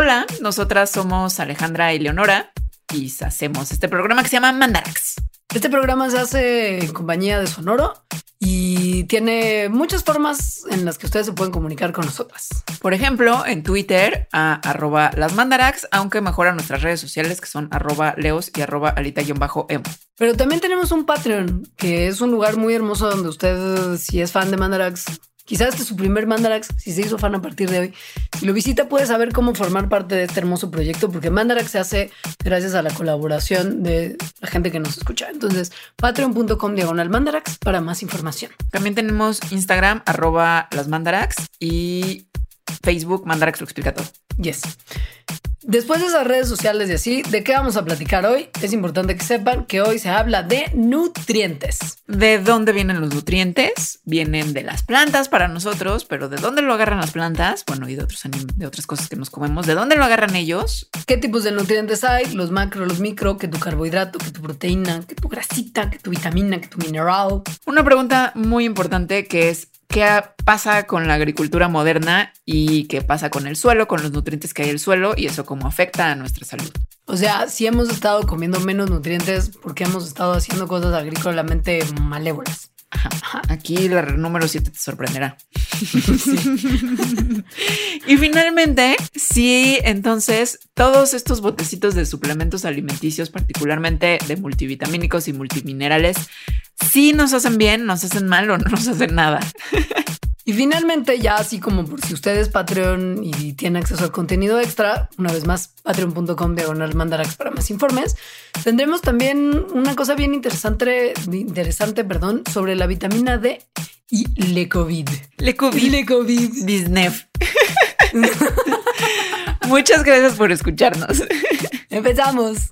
Hola, nosotras somos Alejandra y Leonora y hacemos este programa que se llama Mandarax. Este programa se hace en compañía de Sonoro y tiene muchas formas en las que ustedes se pueden comunicar con nosotras. Por ejemplo, en Twitter a arroba las mandarax, aunque mejora nuestras redes sociales que son arroba leos y arroba alita-emo. Pero también tenemos un Patreon, que es un lugar muy hermoso donde usted, si es fan de Mandarax, Quizás este es su primer Mandarax, si se hizo fan a partir de hoy. Si lo visita, puede saber cómo formar parte de este hermoso proyecto, porque Mandarax se hace gracias a la colaboración de la gente que nos escucha. Entonces, patreon.com diagonal Mandarax para más información. También tenemos Instagram, arroba las Mandarax y Facebook, Mandarax lo explica todo. Yes. Después de esas redes sociales y así, ¿de qué vamos a platicar hoy? Es importante que sepan que hoy se habla de nutrientes. ¿De dónde vienen los nutrientes? Vienen de las plantas para nosotros, pero ¿de dónde lo agarran las plantas? Bueno, y de, otros de otras cosas que nos comemos. ¿De dónde lo agarran ellos? ¿Qué tipos de nutrientes hay? Los macro, los micro, que tu carbohidrato, que tu proteína, que tu grasita, que tu vitamina, que tu mineral. Una pregunta muy importante que es, qué pasa con la agricultura moderna y qué pasa con el suelo, con los nutrientes que hay en el suelo y eso cómo afecta a nuestra salud. O sea, si hemos estado comiendo menos nutrientes porque hemos estado haciendo cosas agrícolamente malévolas. Aquí la número 7 te sorprenderá. y finalmente, sí, entonces todos estos botecitos de suplementos alimenticios, particularmente de multivitamínicos y multiminerales, sí nos hacen bien, nos hacen mal o no nos hacen nada. Y finalmente, ya así como por si usted es Patreon y tiene acceso al contenido extra, una vez más, patreon.com diagonal mandarax para más informes, tendremos también una cosa bien interesante, interesante, perdón, sobre la vitamina D y le COVID. Le COVID. Le COVID. Disnef. Muchas gracias por escucharnos. Empezamos.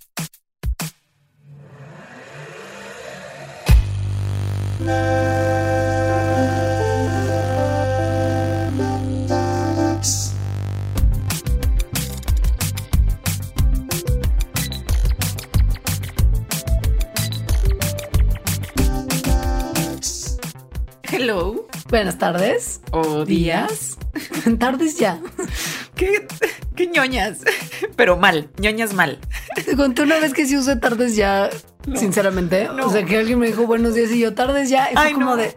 Hello. Buenas tardes. O días. tardes ya. ¿Qué, qué ñoñas. Pero mal. ñoñas mal. Te conté una vez que sí usé tardes ya, sinceramente. O sea, que alguien me dijo buenos días y yo tardes ya. Y fue como de.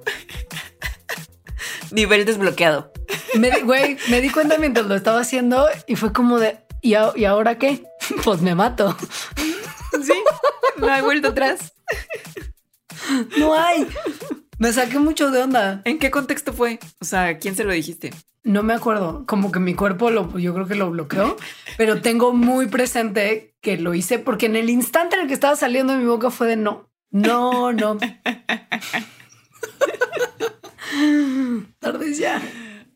Nivel desbloqueado. Me, güey, me di cuenta mientras lo estaba haciendo y fue como de. ¿Y, ¿y ahora qué? Pues me mato. Sí, no hay vuelto atrás. No hay. Me saqué mucho de onda. ¿En qué contexto fue? O sea, ¿quién se lo dijiste? No me acuerdo, como que mi cuerpo lo, yo creo que lo bloqueó, pero tengo muy presente que lo hice porque en el instante en el que estaba saliendo de mi boca fue de no, no, no. Tardes ya.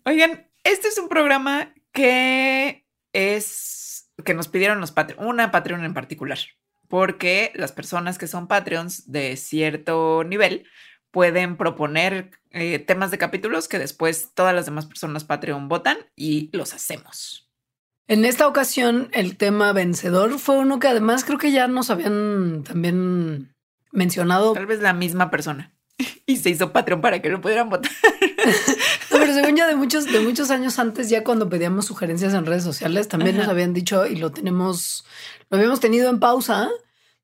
Oigan, este es un programa que es que nos pidieron los Patreon, una Patreon en particular, porque las personas que son Patreons de cierto nivel pueden proponer eh, temas de capítulos que después todas las demás personas Patreon votan y los hacemos. En esta ocasión, el tema vencedor fue uno que además creo que ya nos habían también mencionado. Tal vez la misma persona. Y se hizo Patreon para que lo pudieran votar. pero según ya de muchos, de muchos años antes, ya cuando pedíamos sugerencias en redes sociales, también nos habían dicho y lo tenemos, lo habíamos tenido en pausa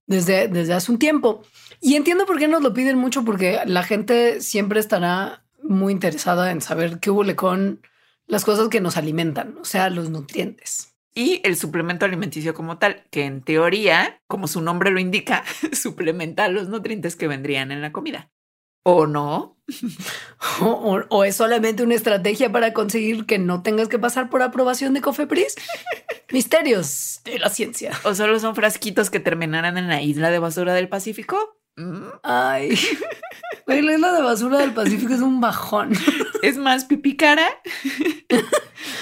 desde, desde hace un tiempo. Y entiendo por qué nos lo piden mucho, porque la gente siempre estará muy interesada en saber qué hubo con las cosas que nos alimentan, o sea, los nutrientes. Y el suplemento alimenticio como tal, que en teoría, como su nombre lo indica, suplementa los nutrientes que vendrían en la comida. ¿O no? O, es solamente una estrategia para conseguir que no tengas que pasar por aprobación de Cofepris? Misterios de la ciencia. ¿O solo son frasquitos que terminarán en la isla de basura del Pacífico? Ay, la isla de basura del Pacífico es un bajón. Es más pipí cara.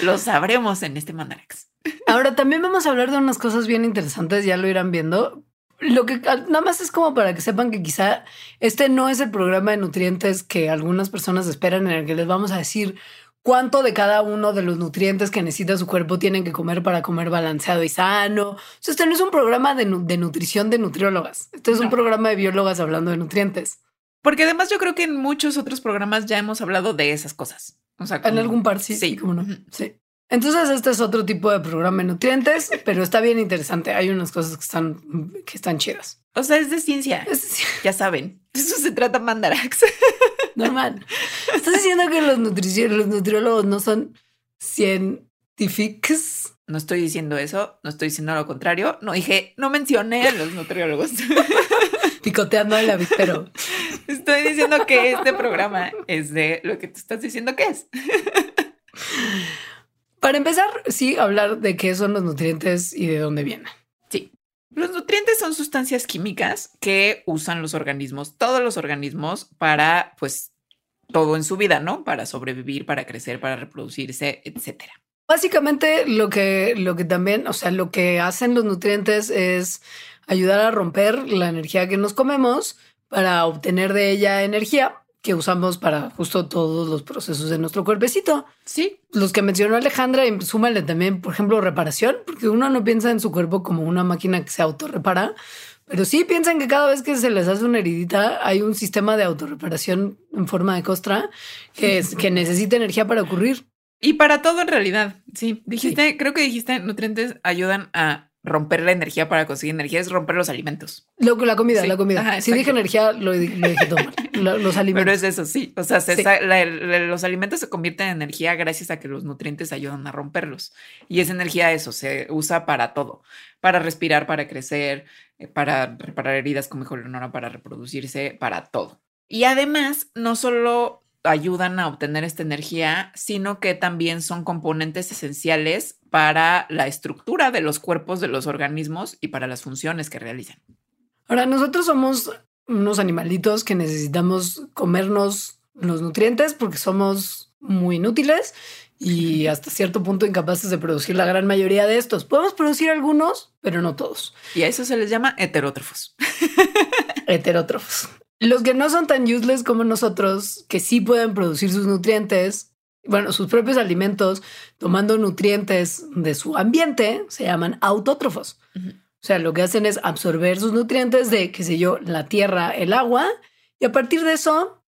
Lo sabremos en este Mandarax. Ahora también vamos a hablar de unas cosas bien interesantes, ya lo irán viendo, lo que nada más es como para que sepan que quizá este no es el programa de nutrientes que algunas personas esperan en el que les vamos a decir cuánto de cada uno de los nutrientes que necesita su cuerpo tienen que comer para comer balanceado y sano. este no es un programa de, nutrición de nutriólogas. Este es un programa de biólogas hablando de nutrientes. Porque además yo creo que en muchos otros programas ya hemos hablado de esas cosas. O sea, en algún par, sí. Sí, como no. Sí. Entonces, este es otro tipo de programa de nutrientes, pero está bien interesante. Hay unas cosas que están, que están chidas. O sea, es de ciencia. Ya saben. Eso se trata Mandarax. Normal. Estás diciendo que los, los nutriólogos no son científicos. No estoy diciendo eso, no estoy diciendo lo contrario. No dije, no mencioné a los nutriólogos. Picoteando el pero Estoy diciendo que este programa es de lo que tú estás diciendo que es. Para empezar, sí, hablar de qué son los nutrientes y de dónde vienen. Sí. Los nutrientes son sustancias químicas que usan los organismos, todos los organismos, para pues todo en su vida, ¿no? Para sobrevivir, para crecer, para reproducirse, etcétera. Básicamente lo que, lo que también, o sea, lo que hacen los nutrientes es ayudar a romper la energía que nos comemos para obtener de ella energía que usamos para justo todos los procesos de nuestro cuerpecito. Sí. Los que mencionó Alejandra, y súmale también, por ejemplo, reparación, porque uno no piensa en su cuerpo como una máquina que se autorrepara, pero sí piensan que cada vez que se les hace una heridita hay un sistema de autorreparación en forma de costra que, es, que necesita energía para ocurrir. Y para todo en realidad, sí. Dijiste, creo que dijiste, nutrientes ayudan a romper la energía para conseguir energía es romper los alimentos. Lo, la comida, la comida. si dije energía, lo, dije todo los alimentos. Pero es eso, sí. O sea, los alimentos se convierten en energía gracias a que los nutrientes ayudan a romperlos. Y esa energía, eso, se usa para todo. Para respirar, para crecer, eh, para reparar heridas con mejor honor, para reproducirse, para todo. Y además, no solo ayudan a obtener esta energía, sino que también son componentes esenciales para la estructura de los cuerpos de los organismos y para las funciones que realizan. Ahora, nosotros somos unos animalitos que necesitamos comernos los nutrientes porque somos muy inútiles y hasta cierto punto incapaces de producir la gran mayoría de estos. Podemos producir algunos, pero no todos. Y a eso se les llama heterótrofos. heterótrofos. Los que no son tan useless como nosotros, que sí pueden producir sus nutrientes, bueno, sus propios alimentos, tomando nutrientes de su ambiente, se llaman autótrofos. O sea, lo que hacen es absorber sus nutrientes de, qué sé yo, la tierra, el agua, y a partir de eso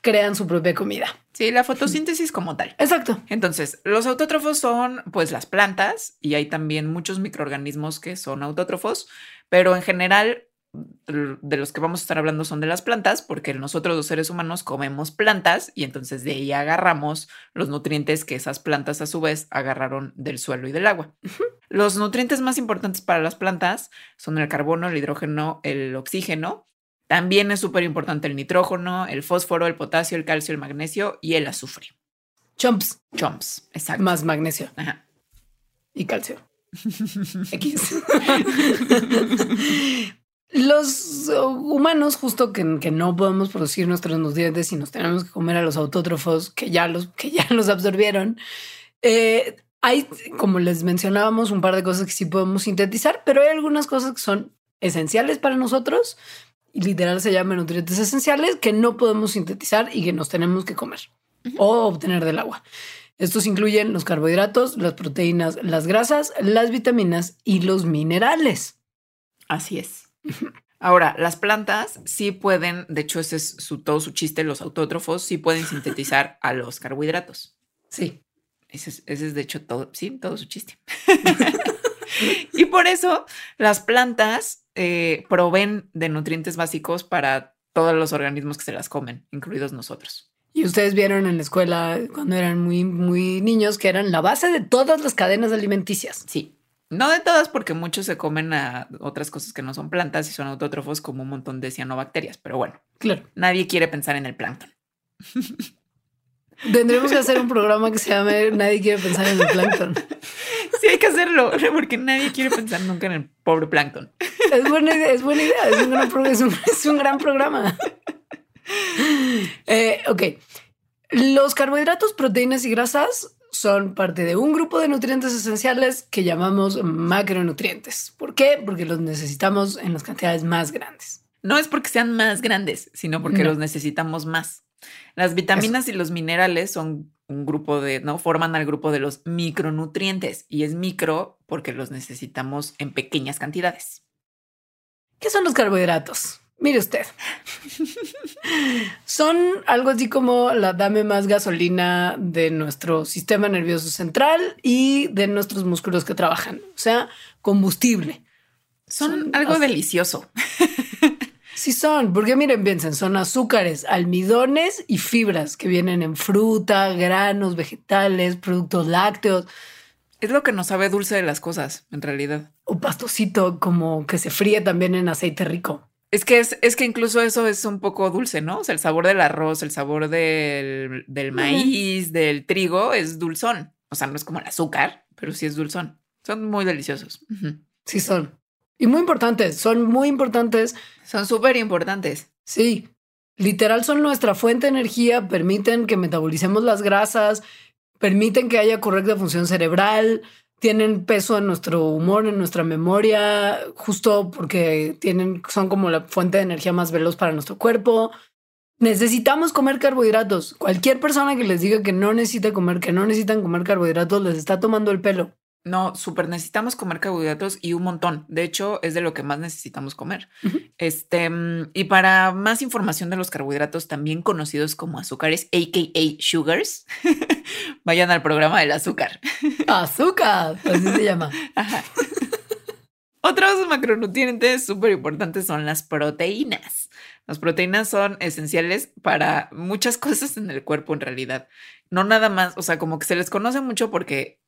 crean su propia comida. Sí, la fotosíntesis como tal. Exacto. Entonces, los autótrofos son pues las plantas y hay también muchos microorganismos que son autótrofos, pero en general de los que vamos a estar hablando son de las plantas, porque nosotros los seres humanos comemos plantas y entonces de ahí agarramos los nutrientes que esas plantas a su vez agarraron del suelo y del agua. Los nutrientes más importantes para las plantas son el carbono, el hidrógeno, el oxígeno. También es súper importante el nitrógeno, el fósforo, el potasio, el calcio, el magnesio y el azufre. Chomps. Chomps, exacto. Más magnesio. Ajá. Y calcio. X. Los humanos, justo que, no podemos producir nuestros nutrientes y nos tenemos que comer a los autótrofos que ya los, que ya los absorbieron, eh, hay, como les mencionábamos, un par de cosas que sí podemos sintetizar, pero hay algunas cosas que son esenciales para nosotros y literal se llaman nutrientes esenciales que no podemos sintetizar y que nos tenemos que comer o obtener del agua. Estos incluyen los carbohidratos, las proteínas, las grasas, las vitaminas y los minerales. Así es. Ahora, las plantas sí pueden, de hecho, ese es su, todo su chiste, los autótrofos sí pueden sintetizar a los carbohidratos. Sí. Ese es, de hecho todo, sí, todo su chiste. y por eso las plantas eh, proveen de nutrientes básicos para todos los organismos que se las comen, incluidos nosotros. Y ustedes vieron en la escuela cuando eran muy, muy niños que eran la base de todas las cadenas alimenticias. Sí. No de todas, porque muchos se comen a otras cosas que no son plantas y son autótrofos, como un montón de cianobacterias. Pero bueno, Claro. nadie quiere pensar en el plancton. Tendremos que hacer un programa que se llame Nadie quiere pensar en el plancton. Sí, hay que hacerlo, porque nadie quiere pensar nunca en el pobre plancton. Es buena idea, es buena idea. Es un gran, pro- es un- es un gran programa. Eh, ok. Los carbohidratos, proteínas y grasas son parte de un grupo de nutrientes esenciales que llamamos macronutrientes. ¿Por qué? Porque los necesitamos en las cantidades más grandes. No es porque sean más grandes, sino porque No. los necesitamos más. Las vitaminas y los minerales son un grupo de, ¿no? Forman al grupo de los micronutrientes y es micro porque los necesitamos en pequeñas cantidades. ¿Qué son los carbohidratos? Mire usted. Son algo así como la dame más gasolina de nuestro sistema nervioso central y de nuestros músculos que trabajan. O sea, combustible. Son, Son algo delicioso. Sí son, porque miren, piensen, son azúcares, almidones y fibras que vienen en fruta, granos, vegetales, productos lácteos Es lo que nos sabe dulce de las cosas, en realidad. o pastosito como que se fríe también en aceite rico. Es que es, es que incluso eso es un poco dulce, ¿no? O sea, el sabor del arroz, el sabor del, del maíz, del trigo es dulzón. O sea, no es como el azúcar, pero sí es dulzón. Son muy deliciosos. Sí son. Y muy importantes, son muy importantes Son súper importantes. Sí, literal son nuestra fuente de energía, permiten que metabolicemos las grasas, permiten que haya correcta función cerebral, tienen peso en nuestro humor, en nuestra memoria, justo porque tienen, son como la fuente de energía más veloz para nuestro cuerpo. Necesitamos comer carbohidratos. Cualquier persona que les diga que no necesita comer, que no necesitan comer carbohidratos, les está tomando el pelo. No, súper necesitamos comer carbohidratos y un montón. De hecho, es de lo que más necesitamos comer. Ujú. Este, mm, y para más información de los carbohidratos, también conocidos como azúcares, aka sugars, vayan al programa del azúcar. Azúcar, así se llama. Ajá. Otros macronutrientes súper importantes son las proteínas. Las proteínas son esenciales para muchas cosas en el cuerpo en realidad. No nada más, o sea, como que se les conoce mucho porque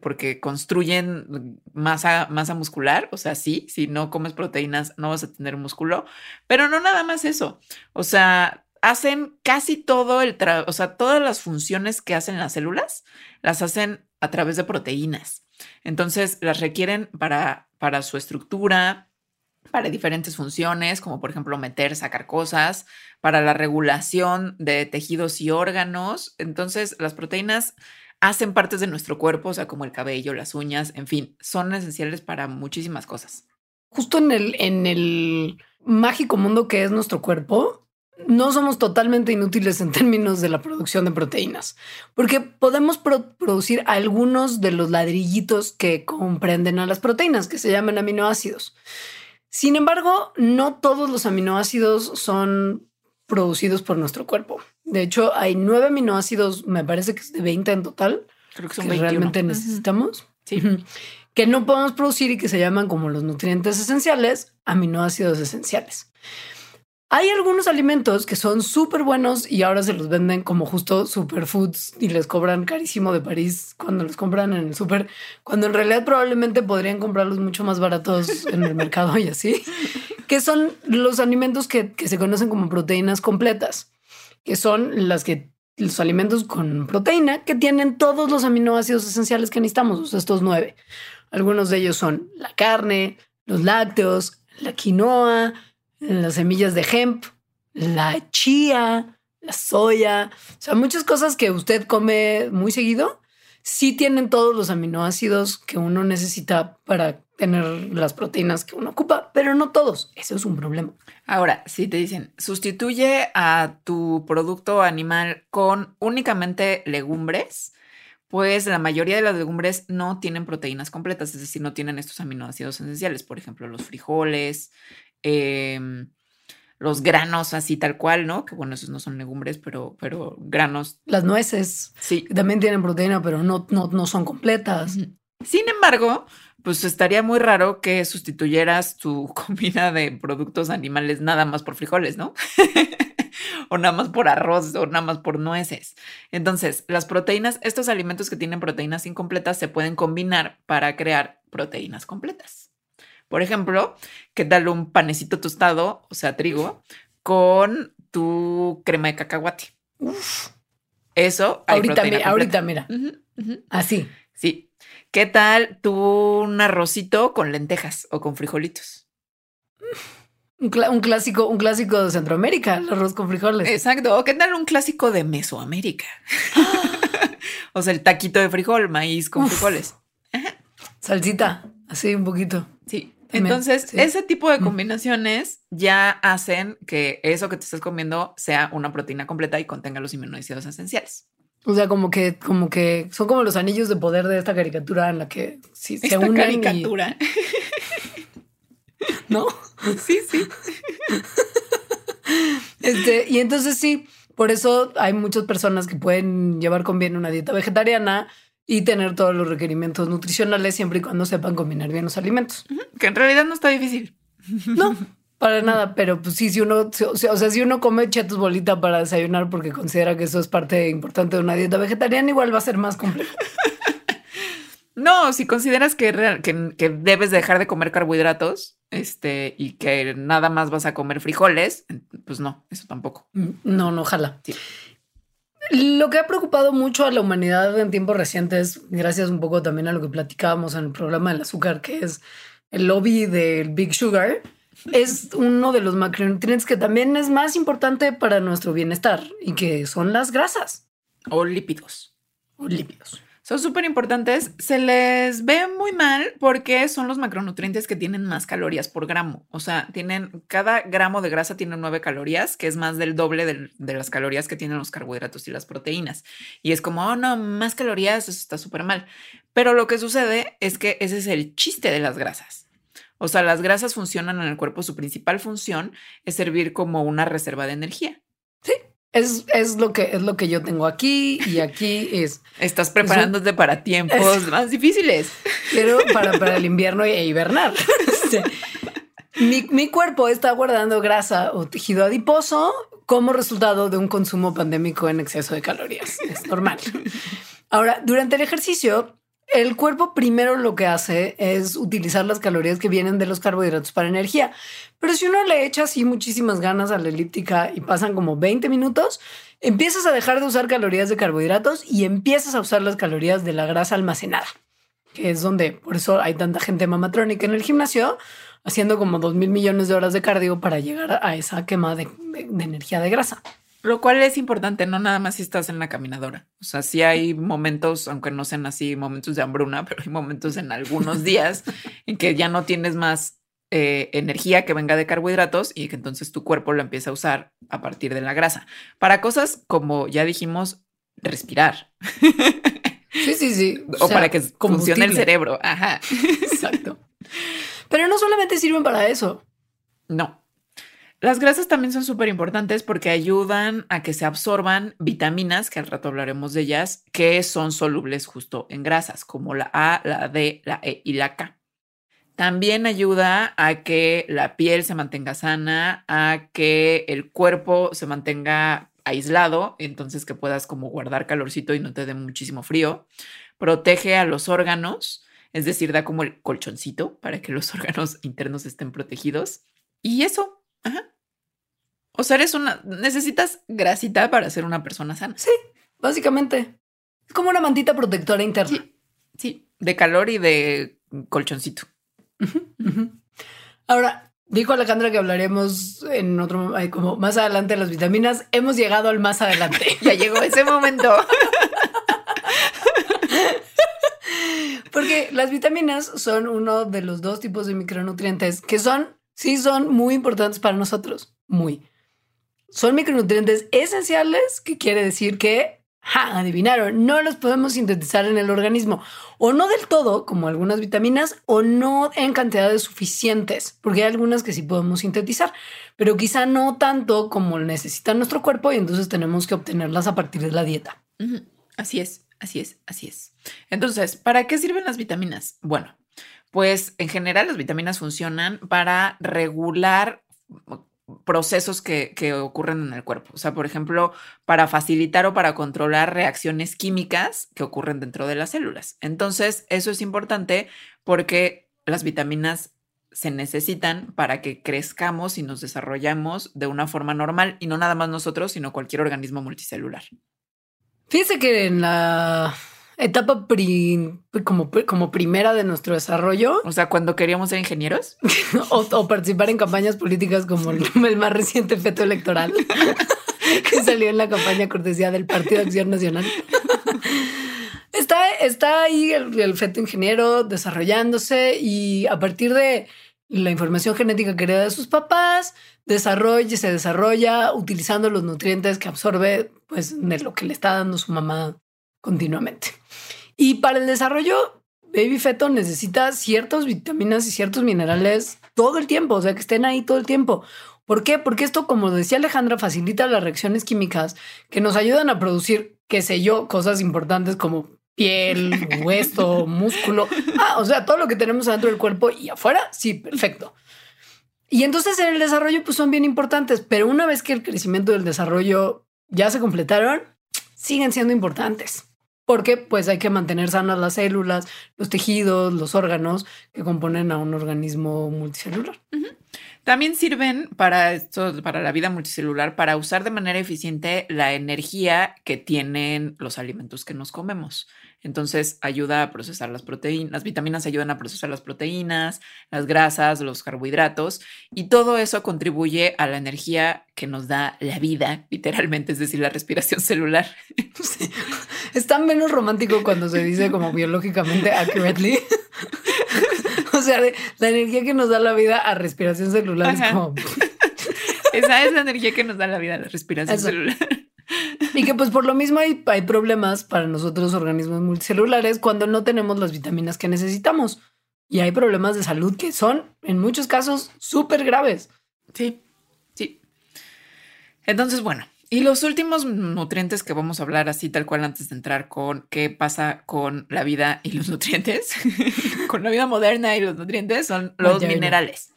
porque construyen masa, masa muscular, o sea, sí, si no comes proteínas no vas a tener músculo, pero no nada más eso, o sea, hacen casi todo el, o sea, todas las funciones que hacen las células, las hacen a través de proteínas. Entonces, las requieren para, para su estructura, para diferentes funciones, como por ejemplo meter, sacar cosas, para la regulación de tejidos y órganos. Entonces, las proteínas hacen partes de nuestro cuerpo, o sea, como el cabello, las uñas, en fin, son esenciales para muchísimas cosas. justo en el, en el mágico mundo que es nuestro cuerpo, no somos totalmente inútiles en términos de la producción de proteínas, porque podemos pro- producir algunos de los ladrillitos que comprenden a las proteínas, que se llaman aminoácidos. Sin embargo, no todos los aminoácidos son producidos por nuestro cuerpo. De hecho, hay nueve aminoácidos, me parece que es de 20 en total, Creo que que son 21. realmente necesitamos Sí. Que no podemos producir y que se llaman como los nutrientes esenciales, aminoácidos esenciales. Hay algunos alimentos que son súper buenos y ahora se los venden como justo superfoods y les cobran carísimo de París cuando los compran en el súper, cuando en realidad probablemente podrían comprarlos mucho más baratos en el mercado y así, que son los alimentos que, que se conocen como proteínas completas, que son las que los alimentos con proteína que tienen todos los aminoácidos esenciales que necesitamos, o sea, estos nueve. Algunos de ellos son la carne, los lácteos, la quinoa, las semillas de hemp, la chía, la soya, o sea, muchas cosas que usted come muy seguido, sí tienen todos los aminoácidos que uno necesita para tener las proteínas que uno ocupa, pero no todos. Eso es un problema. Ahora, si te dicen, sustituye a tu producto animal con únicamente legumbres, pues la mayoría de las legumbres no tienen proteínas completas, es decir, no tienen estos aminoácidos esenciales, por ejemplo, los frijoles, em, los granos así tal cual, ¿no? Que bueno, esos no son legumbres, pero, pero granos, Las nueces sí. también tienen proteína, pero no, no, no son completas. Sin embargo, pues estaría muy raro que sustituyeras tu comida de productos animales nada más por frijoles, ¿no? o nada más por arroz o nada más por nueces. Entonces, las proteínas, estos alimentos que tienen proteínas incompletas se pueden combinar para crear proteínas completas. Por ejemplo, ¿qué tal un panecito tostado, o sea, trigo, con tu crema de cacahuate? Uf. Eso. ahorita, mira, ahorita, mira. Así. Sí. ¿Qué tal tu un arrocito con lentejas o con frijolitos? Un, clásico, un clásico de Centroamérica, el arroz con frijoles. Exacto. ¿O qué tal un clásico de Mesoamérica? o sea, el taquito de frijol, maíz con frijoles. Salsita, así un poquito. Sí. Entonces, ese tipo de combinaciones ya hacen que eso que te estás comiendo sea una proteína completa y contenga los aminoácidos esenciales. O sea, como que, como que son como los anillos de poder de esta caricatura en la que sí, se unen. caricatura. ¿No? Sí, sí. Este, y entonces sí, por eso hay muchas personas que pueden llevar con bien una dieta vegetariana y tener todos los requerimientos nutricionales siempre y cuando sepan combinar bien los alimentos. Que en realidad no está difícil. No, para nada, pero pues sí, si uno, o sea, si uno come chetos bolita para desayunar porque considera que eso es parte importante de una dieta vegetariana, igual va a ser más complejo. No, si consideras que, que, debes dejar de comer carbohidratos este, y que nada más vas a comer frijoles, pues no, eso tampoco. Mm, no, no, ojalá. Lo que ha preocupado mucho a la humanidad en tiempos recientes, gracias un poco también a lo que platicábamos en el programa del azúcar, que es el lobby del Big Sugar, es uno de los macronutrientes que también es más importante para nuestro bienestar y que son las grasas. O lípidos. O lípidos son súper importantes. Se les ve muy mal porque son los macronutrientes que tienen más calorías por gramo. O sea, tienen cada gramo de grasa tiene nueve calorías, que es más del doble de, las calorías que tienen los carbohidratos y las proteínas. Y es como, oh no, más calorías, eso está súper mal. Pero lo que sucede es que ese es el chiste de las grasas. O sea, las grasas funcionan en el cuerpo, su principal función es servir como una reserva de energía. Es, lo que, es lo que yo tengo aquí y aquí es... Estás preparándote para tiempos más difíciles. Pero para, para el invierno e hibernar. Este, mi, mi, cuerpo está guardando grasa o tejido adiposo como resultado de un consumo pandémico en exceso de calorías. Es normal. Ahora, durante el ejercicio, el cuerpo primero lo que hace es utilizar las calorías que vienen de los carbohidratos para energía. Pero si uno le echa así muchísimas ganas a la elíptica y pasan como 20 minutos, empiezas a dejar de usar calorías de carbohidratos y empiezas a usar las calorías de la grasa almacenada, que es donde por eso hay tanta gente mamatrónica en el gimnasio, haciendo como 2 mil millones de horas de cardio para llegar a esa quema de energía de grasa. Lo cual es importante, no nada más si estás en la caminadora. O sea, sí hay momentos, aunque no sean así momentos de hambruna, pero hay momentos en algunos días en que ya no tienes más eh, energía que venga de carbohidratos y que entonces tu cuerpo lo empieza a usar a partir de la grasa. Para cosas como ya dijimos, respirar. Sí, sí, sí. O, para que funcione el cerebro. Ajá. Exacto. Pero no solamente sirven para eso. No. Las grasas también son súper importantes porque ayudan a que se absorban vitaminas, que al rato hablaremos de ellas, que son solubles justo en grasas, como la A, la D, la E y la K. También ayuda a que la piel se mantenga sana, a que el cuerpo se mantenga aislado, entonces que puedas como guardar calorcito y no te dé muchísimo frío. Protege a los órganos, es decir, da como el colchoncito para que los órganos internos estén protegidos. Y eso, Ajá. O sea, eres una. Necesitas grasita para ser una persona sana. Sí, básicamente. Es como una mantita protectora interna. Sí, de calor y de colchoncito. Ahora, dijo Alejandra que hablaremos en otro, como más adelante de las vitaminas. Hemos llegado al más adelante. ya llegó ese momento. Porque las vitaminas son uno de los dos tipos de micronutrientes que son sí son muy importantes para nosotros. Muy. Son micronutrientes esenciales, que quiere decir que, adivinaron, no los podemos sintetizar en el organismo. O no del todo, como algunas vitaminas, o no en cantidades suficientes, porque hay algunas que sí podemos sintetizar, pero quizá no tanto como necesita nuestro cuerpo y entonces tenemos que obtenerlas a partir de la dieta. Así es, así es, así es. Entonces, ¿para qué sirven las vitaminas? Bueno, Pues en general las vitaminas funcionan para regular procesos que, que, ocurren en el cuerpo. O sea, por ejemplo, para facilitar o para controlar reacciones químicas que ocurren dentro de las células. Entonces, eso es importante porque las vitaminas se necesitan para que crezcamos y nos desarrollamos de una forma normal y no nada más nosotros, sino cualquier organismo multicelular. Fíjese que en la etapa como, como primera de nuestro desarrollo. O sea, cuando queríamos ser ingenieros. o, participar en campañas políticas como el, más reciente feto electoral que salió en la campaña cortesía del Partido Acción Nacional. está, está ahí el, el feto ingeniero desarrollándose y a partir de la información genética que hereda de sus papás, desarrolla, se desarrolla utilizando los nutrientes que absorbe pues de lo que le está dando su mamá continuamente. Y para el desarrollo, baby feto necesita ciertas vitaminas y ciertos minerales todo el tiempo, o sea, que estén ahí todo el tiempo. ¿Por qué? Porque esto, como decía Alejandra, facilita las reacciones químicas que nos ayudan a producir, qué sé yo, cosas importantes como piel, hueso, músculo. Ah, o sea, todo lo que tenemos adentro del cuerpo y afuera, sí, perfecto. Y entonces en el desarrollo, pues son bien importantes, pero una vez que el crecimiento y el desarrollo ya se completaron, siguen siendo importantes porque pues hay que mantener sanas las células, los tejidos, los órganos que componen a un organismo multicelular. También sirven para esto, para la vida multicelular, para usar de manera eficiente la energía que tienen los alimentos que nos comemos. Entonces ayuda a procesar las proteínas, las vitaminas ayudan a procesar las proteínas, las grasas, los carbohidratos y todo eso contribuye a la energía que nos da la vida, literalmente, es decir, la respiración celular. Es menos romántico cuando se dice como biológicamente accurately. o sea, la energía que nos da la vida a respiración celular es como... Esa es la energía que nos da la vida a la respiración celular. Y que pues por lo mismo hay, hay problemas para nosotros organismos multicelulares cuando no tenemos las vitaminas que necesitamos. Y hay problemas de salud que son, en muchos casos, súper graves. Sí, sí. Entonces, bueno, y los últimos nutrientes que vamos a hablar así tal cual antes de entrar con qué pasa con la vida y los nutrientes, con la vida moderna y los nutrientes, son los minerales.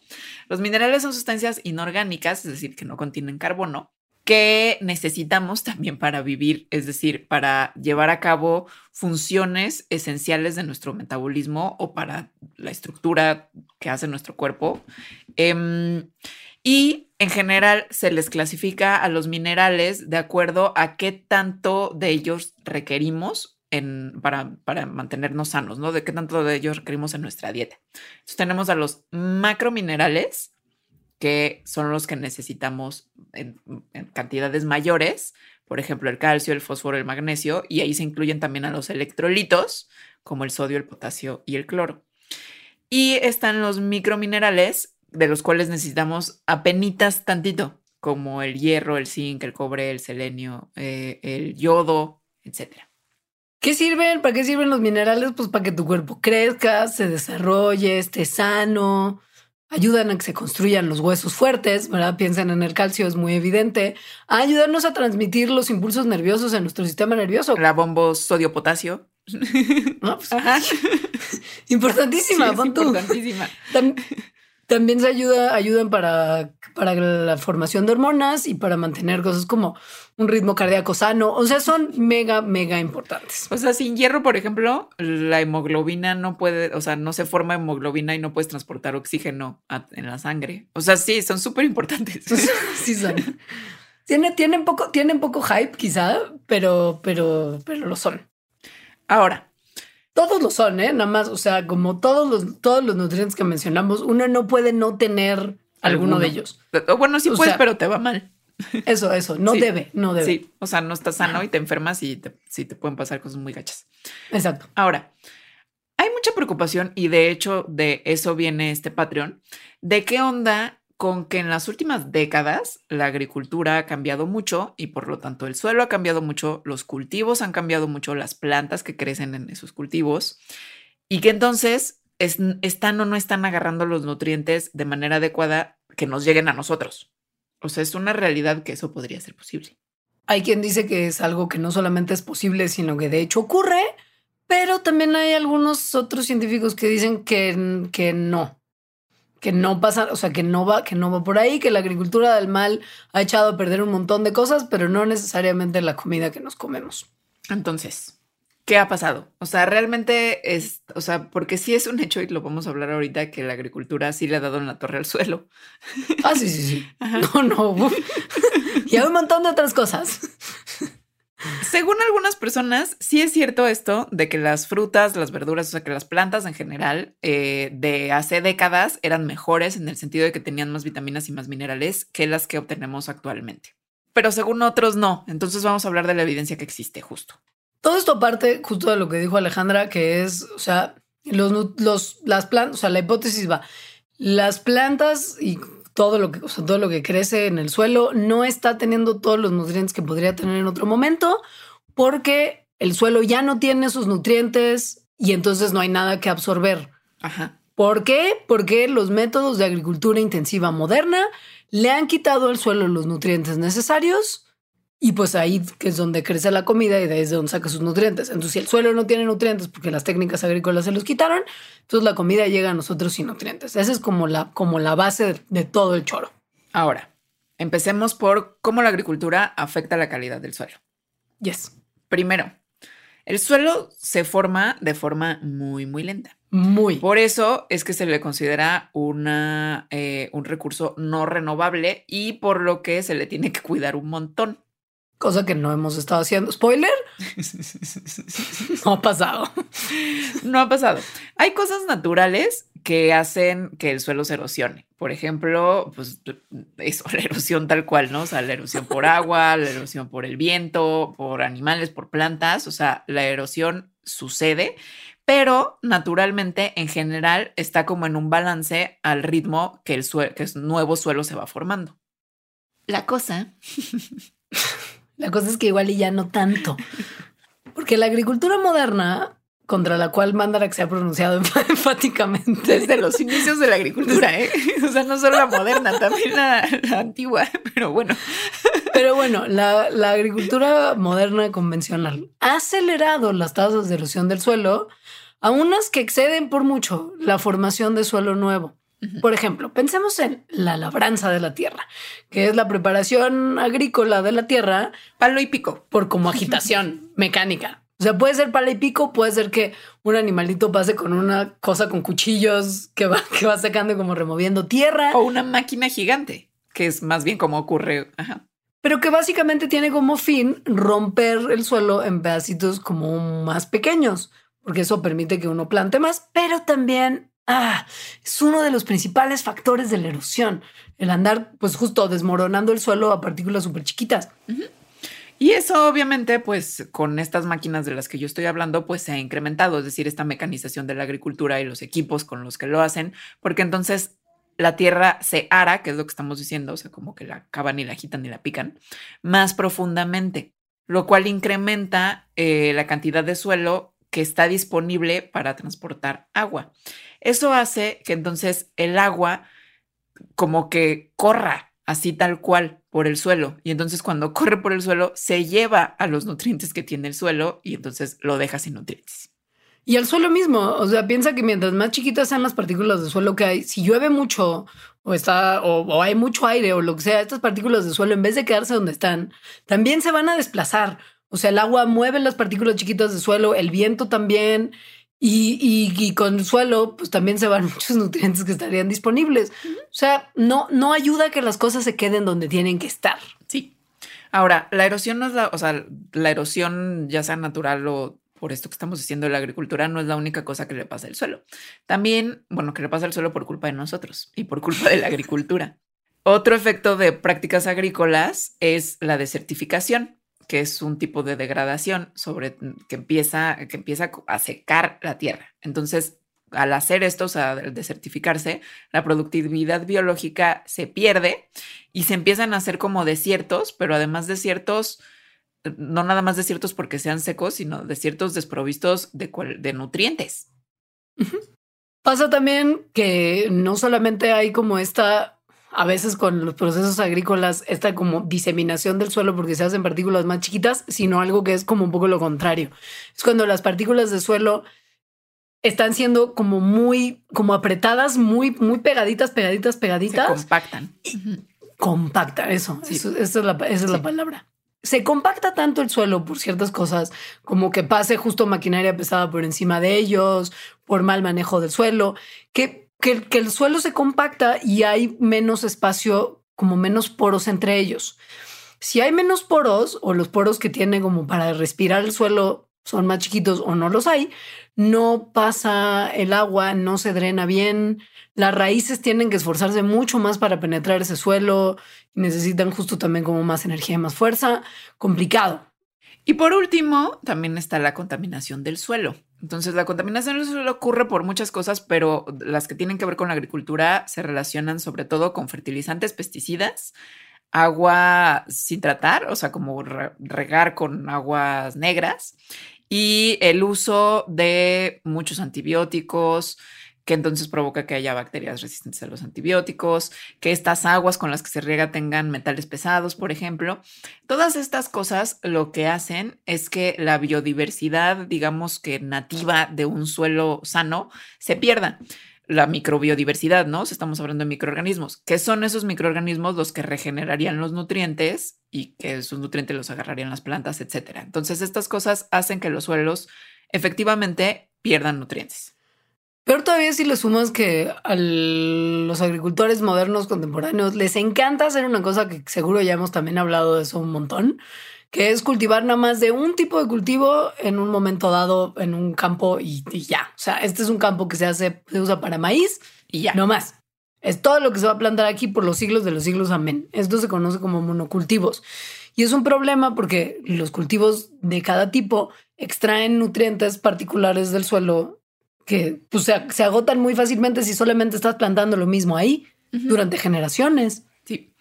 Los minerales son sustancias inorgánicas, es decir, que no contienen carbono, que necesitamos también para vivir, es decir, para llevar a cabo funciones esenciales de nuestro metabolismo o para la estructura que hace nuestro cuerpo. Em, y en general se les clasifica a los minerales de acuerdo a qué tanto de ellos requerimos para, mantenernos sanos, ¿no? De qué tanto de ellos requerimos en nuestra dieta. Entonces tenemos a los macrominerales, que son los que necesitamos en, cantidades mayores, por ejemplo, el calcio, el fósforo, el magnesio, y ahí se incluyen también a los electrolitos, como el sodio, el potasio y el cloro. Y están los microminerales, de los cuales necesitamos apenitas tantito, como el hierro, el zinc, el cobre, el selenio, eh, el yodo, etcétera. ¿Qué sirven? ¿Para qué sirven los minerales? Pues para que tu cuerpo crezca, se desarrolle, esté sano, ayudan a que se construyan los huesos fuertes, ¿verdad? Piensen en el calcio, es muy evidente, a ayudarnos a transmitir los impulsos nerviosos en nuestro sistema nervioso. La bombo sodio-potasio. Pues, importantísima, importantísima. También se ayuda, ayudan para, para la formación de hormonas y para mantener cosas como un ritmo cardíaco sano. O sea, son mega, mega importantes. O sea, sin hierro, por ejemplo, la hemoglobina no puede, o sea, no se forma hemoglobina y no puedes transportar oxígeno en la sangre. O sea, sí, son súper importantes. sí, son. Tiene, tienen, poco, tienen poco hype, quizá, pero, pero, pero lo son. Ahora, todos lo son, ¿eh? Nada más, o sea, como todos los, todos los nutrientes que mencionamos, uno no puede no tener alguno, de ellos. Bueno, sí puedes, pero te va mal. Eso, eso, no debe, no debe. Sí, o sea, no estás sano y te enfermas y te, sí te pueden pasar cosas muy gachas. Exacto. Ahora, hay mucha preocupación y de hecho de eso viene este Patreon, de qué onda con que en las últimas décadas la agricultura ha cambiado mucho y por lo tanto el suelo ha cambiado mucho, los cultivos han cambiado mucho, las plantas que crecen en esos cultivos y que entonces están o no están agarrando los nutrientes de manera adecuada que nos lleguen a nosotros. O sea, es una realidad que eso podría ser posible. Hay quien dice que es algo que no solamente es posible, sino que de hecho ocurre, pero también hay algunos otros científicos que dicen que, que no, que no pasa, o sea, que no va, que no va por ahí, que la agricultura del mal ha echado a perder un montón de cosas, pero no necesariamente la comida que nos comemos. Entonces, ¿qué ha pasado? O sea, realmente es, o sea, porque sí es un hecho y lo vamos a hablar ahorita que la agricultura sí le ha dado en la torre al suelo. Ah, sí, sí, sí. No, no. y hay un montón de otras cosas. Según algunas personas, sí es cierto esto de que las frutas, las verduras, o sea, que las plantas en general eh, de hace décadas eran mejores en el sentido de que tenían más vitaminas y más minerales que las que obtenemos actualmente. Pero según otros, no. Entonces vamos a hablar de la evidencia que existe justo. Todo esto parte justo de lo que dijo Alejandra, que es, o sea, los, los, las plantas, o sea, la hipótesis va, las plantas y todo lo que, todo lo que crece en el suelo no está teniendo todos los nutrientes que podría tener en otro momento porque el suelo ya no tiene esos nutrientes y entonces no hay nada que absorber. Ajá. ¿Por qué? Porque los métodos de agricultura intensiva moderna le han quitado al suelo los nutrientes necesarios y pues ahí que es donde crece la comida y de ahí es donde saca sus nutrientes. Entonces, si el suelo no tiene nutrientes porque las técnicas agrícolas se los quitaron, entonces la comida llega a nosotros sin nutrientes. Esa es como la, como la base de, todo el choro. Ahora, empecemos por cómo la agricultura afecta la calidad del suelo. Yes. Primero, el suelo se forma de forma muy, muy lenta. Muy. Por eso es que se le considera una, eh, un recurso no renovable y por lo que se le tiene que cuidar un montón cosa que no hemos estado haciendo. Spoiler, no ha pasado. No ha pasado. Hay cosas naturales que hacen que el suelo se erosione. Por ejemplo, pues eso, la erosión tal cual, ¿no? O sea, la erosión por agua, la erosión por el viento, por animales, por plantas. O sea, la erosión sucede, pero naturalmente en general está como en un balance al ritmo que el, que el nuevo suelo se va formando. La cosa la cosa es que igual y ya no tanto. Porque la agricultura moderna, contra la cual Mandarax se ha pronunciado enfáticamente. Desde los inicios de la agricultura, ¿eh? O sea, no solo la moderna, también la, antigua, pero bueno. Pero bueno, la, la agricultura moderna convencional ha acelerado las tasas de erosión del suelo a unas que exceden por mucho la formación de suelo nuevo. Por ejemplo, pensemos en la labranza de la tierra, que es la preparación agrícola de la tierra. Palo y pico. Por como agitación mecánica. O sea, puede ser palo y pico, puede ser que un animalito pase con una cosa con cuchillos que va, que va sacando como removiendo tierra. O una máquina gigante, que es más bien como ocurre. Pero que básicamente tiene como fin romper el suelo en pedacitos como más pequeños, porque eso permite que uno plante más, pero también Ah, es uno de los principales factores de la erosión, el andar pues justo desmoronando el suelo a partículas súper chiquitas. Y eso obviamente pues con estas máquinas de las que yo estoy hablando pues se ha incrementado, es decir, esta mecanización de la agricultura y los equipos con los que lo hacen, porque entonces la tierra se ara, que es lo que estamos diciendo, o sea, como que la cavan y la agitan y la pican, más profundamente, lo cual incrementa eh, la cantidad de suelo que está disponible para transportar agua. Eso hace que entonces el agua como que corra así tal cual por el suelo. Y entonces cuando corre por el suelo se lleva a los nutrientes que tiene el suelo y entonces lo deja sin nutrientes. Y el suelo mismo, o sea, piensa que mientras más chiquitas sean las partículas de suelo que hay, si llueve mucho o está o, o, hay mucho aire o lo que sea, estas partículas de suelo en vez de quedarse donde están, también se van a desplazar. O sea, el agua mueve las partículas chiquitas de suelo, el viento también, y, y, con el suelo, pues también se van muchos nutrientes que estarían disponibles. O sea, no, no ayuda a que las cosas se queden donde tienen que estar. Sí. Ahora, la erosión no es la, o sea, la erosión, ya sea natural o por esto que estamos diciendo de la agricultura, no es la única cosa que le pasa al suelo. También, bueno, que le pasa al suelo por culpa de nosotros y por culpa de la agricultura. Otro efecto de prácticas agrícolas es la desertificación que es un tipo de degradación sobre que empieza, que empieza a secar la tierra. Entonces, al hacer esto, o sea, al desertificarse, la productividad biológica se pierde y se empiezan a hacer como desiertos, pero además desiertos, no nada más desiertos porque sean secos, sino desiertos desprovistos de, de nutrientes. Pasa también que no solamente hay como esta a veces con los procesos agrícolas esta como diseminación del suelo porque se hacen partículas más chiquitas, sino algo que es como un poco lo contrario. Es cuando las partículas de suelo están siendo como muy, como apretadas, muy, muy pegaditas, pegaditas, pegaditas. Se compactan. Compacta, eso, eso esa es, la, esa es la palabra. Se compacta tanto el suelo por ciertas cosas, como que pase justo maquinaria pesada por encima de ellos, por mal manejo del suelo, que, que, el suelo se compacta y hay menos espacio, como menos poros entre ellos. Si hay menos poros o los poros que tiene como para respirar el suelo son más chiquitos o no los hay, no pasa el agua, no se drena bien, las raíces tienen que esforzarse mucho más para penetrar ese suelo y necesitan justo también como más energía y más fuerza. Complicado. Y por último, también está la contaminación del suelo. Entonces, la contaminación suelo ocurre por muchas cosas, pero las que tienen que ver con la agricultura se relacionan sobre todo con fertilizantes, pesticidas, agua sin tratar, o sea, como regar con aguas negras, y el uso de muchos antibióticos, que entonces provoca que haya bacterias resistentes a los antibióticos, que estas aguas con las que se riega tengan metales pesados, por ejemplo. Todas estas cosas lo que hacen es que la biodiversidad, digamos que nativa de un suelo sano, se pierda la microbiodiversidad, ¿no? estamos hablando de microorganismos. ¿Qué son esos microorganismos los que regenerarían los nutrientes y que esos nutrientes los agarrarían las plantas, etcétera? Entonces, estas cosas hacen que los suelos efectivamente pierdan nutrientes. Peor todavía si le sumas que a los agricultores modernos contemporáneos les encanta hacer una cosa que seguro ya hemos también hablado de eso un montón, que es cultivar nada más de un tipo de cultivo en un momento dado en un campo y, ya. O sea, este es un campo que se hace, se usa para maíz y ya, no más. Es todo lo que se va a plantar aquí por los siglos de los siglos. Amén. Esto se conoce como monocultivos. Y es un problema porque los cultivos de cada tipo extraen nutrientes particulares del suelo que pues, se, agotan muy fácilmente si solamente estás plantando lo mismo ahí durante generaciones. Sí.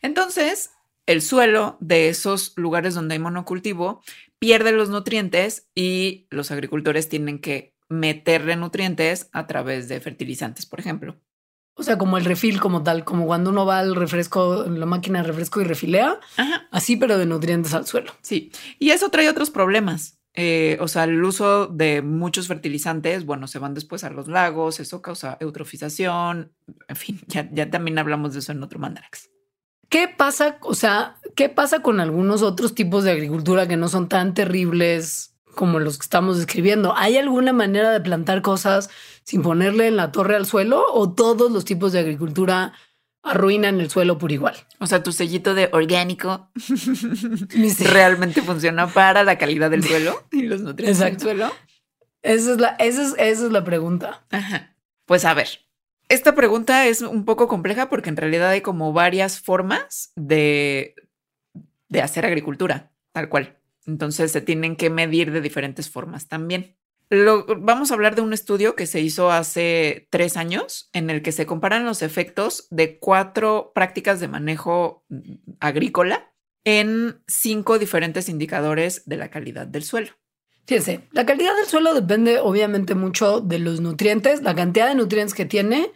Entonces, el suelo de esos lugares donde hay monocultivo pierde los nutrientes y los agricultores tienen que meterle nutrientes a través de fertilizantes, por ejemplo. O sea, como el refil como tal, como cuando uno va al refresco, la máquina de refresco y refilea, así pero de nutrientes al suelo. Sí, y eso trae otros problemas. Eh, o sea, el uso de muchos fertilizantes, bueno, se van después a los lagos, eso causa eutrofización, en fin, ya, ya también hablamos de eso en otro Mandarax. ¿Qué pasa? O sea, ¿qué pasa con algunos otros tipos de agricultura que no son tan terribles como los que estamos describiendo? ¿Hay alguna manera de plantar cosas sin ponerle en la torre al suelo o todos los tipos de agricultura arruinan el suelo por igual? O sea, tu sellito de orgánico realmente funciona para la calidad del suelo y los nutrientes del suelo. Esa es la, esa es, esa es la pregunta. Ajá. Pues a ver, esta pregunta es un poco compleja porque en realidad hay como varias formas de, de hacer agricultura, tal cual. Entonces se tienen que medir de diferentes formas también. Lo, vamos a hablar de un estudio que se hizo hace tres años en el que se comparan los efectos de cuatro prácticas de manejo agrícola en cinco diferentes indicadores de la calidad del suelo. Fíjense, la calidad del suelo depende obviamente mucho de los nutrientes, la cantidad de nutrientes que tiene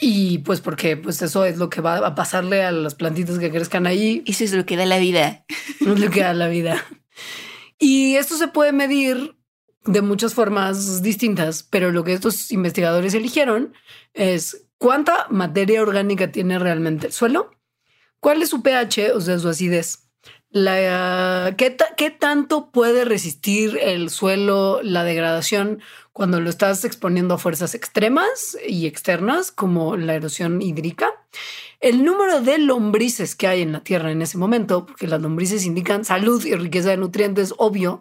y pues porque pues eso es lo que va a pasarle a las plantitas que crezcan ahí. Eso es lo que da la vida. Es lo que da la vida. Y esto se puede medir de muchas formas distintas, pero lo que estos investigadores eligieron es cuánta materia orgánica tiene realmente el suelo, cuál es su pH, o sea, su acidez, la, ¿qué, ¿qué, tanto puede resistir el suelo la degradación cuando lo estás exponiendo a fuerzas extremas y externas como la erosión hídrica? El número de lombrices que hay en la tierra en ese momento, porque las lombrices indican salud y riqueza de nutrientes, obvio.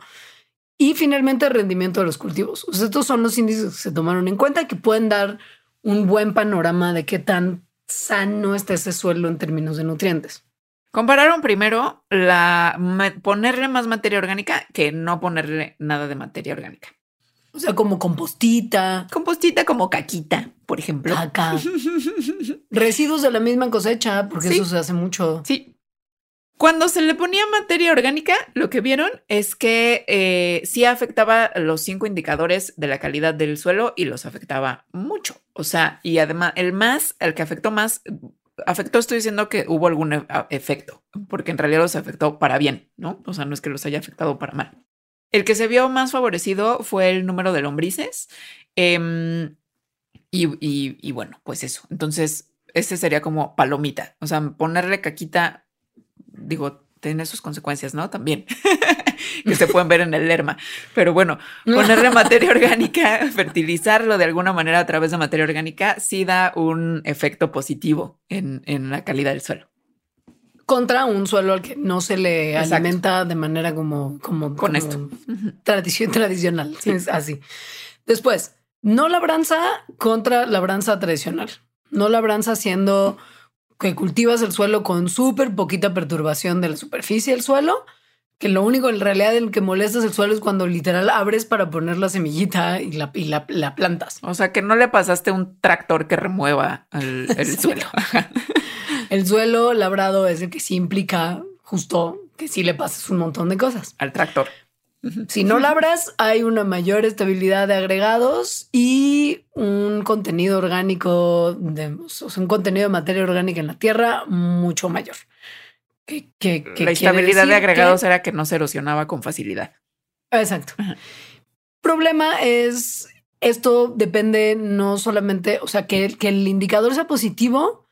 Y finalmente el rendimiento de los cultivos. estos son los índices que se tomaron en cuenta que pueden dar un buen panorama de qué tan sano está ese suelo en términos de nutrientes. Compararon primero la ponerle más materia orgánica que no ponerle nada de materia orgánica. O sea, como compostita. Compostita como caquita, por ejemplo. Caca. Residuos de la misma cosecha, porque eso se hace mucho. Sí. Cuando se le ponía materia orgánica, lo que vieron es que eh, sí afectaba los cinco indicadores de la calidad del suelo y los afectaba mucho. O sea, y además el más, el que afectó más afectó, estoy diciendo que hubo algún e- efecto, porque en realidad los afectó para bien, ¿no? O sea, no es que los haya afectado para mal. El que se vio más favorecido fue el número de lombrices. em, y bueno, pues eso. Entonces, ese sería como palomita. O sea, ponerle caquita, digo, tiene sus consecuencias, ¿no? También. que se pueden ver en el lerma. Pero bueno, ponerle materia orgánica, fertilizarlo de alguna manera a través de materia orgánica, sí da un efecto positivo en, en la calidad del suelo. Contra un suelo al que no se le Exacto. alimenta de manera como, como, Con como esto. Tradición tradicional. Es así. Después, no labranza contra labranza tradicional. No labranza siendo que cultivas el suelo con súper poquita perturbación de la superficie del suelo, que lo único en realidad en que molestas el suelo es cuando literal abres para poner la semillita y la, y la, la plantas. O sea, que no le pasaste un tractor que remueva el, el Sí. suelo. El suelo labrado es el que sí implica justo que sí le pases un montón de cosas. Al tractor. Si no labras, hay una mayor estabilidad de agregados y un contenido orgánico, de, o sea, un contenido de materia orgánica en la tierra mucho mayor. Que, que- que la estabilidad de agregados que- era que no se erosionaba con facilidad. Exacto. Ajá. Problema es, esto depende no solamente, o sea, que, que el indicador sea positivo,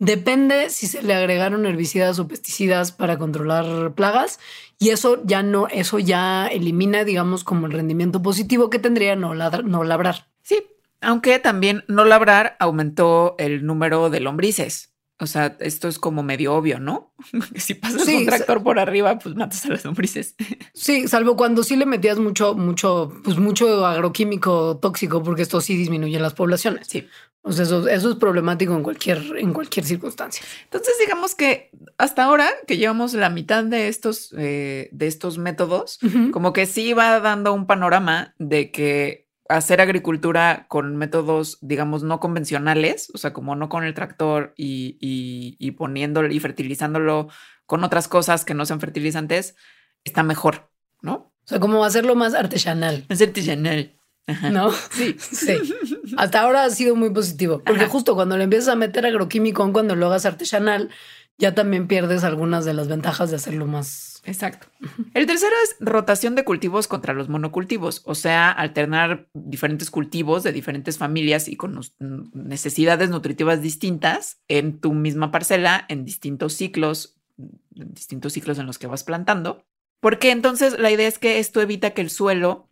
depende si se le agregaron herbicidas o pesticidas para controlar plagas y eso ya no, eso ya elimina, digamos, como el rendimiento positivo que tendría no, no labrar. Sí, aunque también no labrar aumentó el número de lombrices. O sea, esto es como medio obvio, ¿no? si pasas Sí, un tractor por arriba, pues matas a las lombrices. Sí, salvo cuando sí le metías mucho, mucho, pues mucho agroquímico tóxico, porque esto sí disminuye las poblaciones. Sí. O sea, eso, eso es problemático en cualquier, en cualquier circunstancia. Entonces, digamos que hasta ahora que llevamos la mitad de estos, eh, de estos métodos, como que sí va dando un panorama de que hacer agricultura con métodos, digamos, no convencionales, o sea, como no con el tractor y, y, y poniéndolo y fertilizándolo con otras cosas que no sean fertilizantes, está mejor, ¿no? O sea, como hacerlo más artesanal, Es artesanal. Ajá. ¿no? Sí. Sí. Hasta ahora ha sido muy positivo, porque Ajá. justo cuando le empiezas a meter agroquímico, cuando lo hagas artesanal, ya también pierdes algunas de las ventajas de hacerlo más. Exacto. El tercero es rotación de cultivos contra los monocultivos, o sea, alternar diferentes cultivos de diferentes familias y con necesidades nutritivas distintas en tu misma parcela, en distintos ciclos, en distintos ciclos en los que vas plantando, porque entonces la idea es que esto evita que el suelo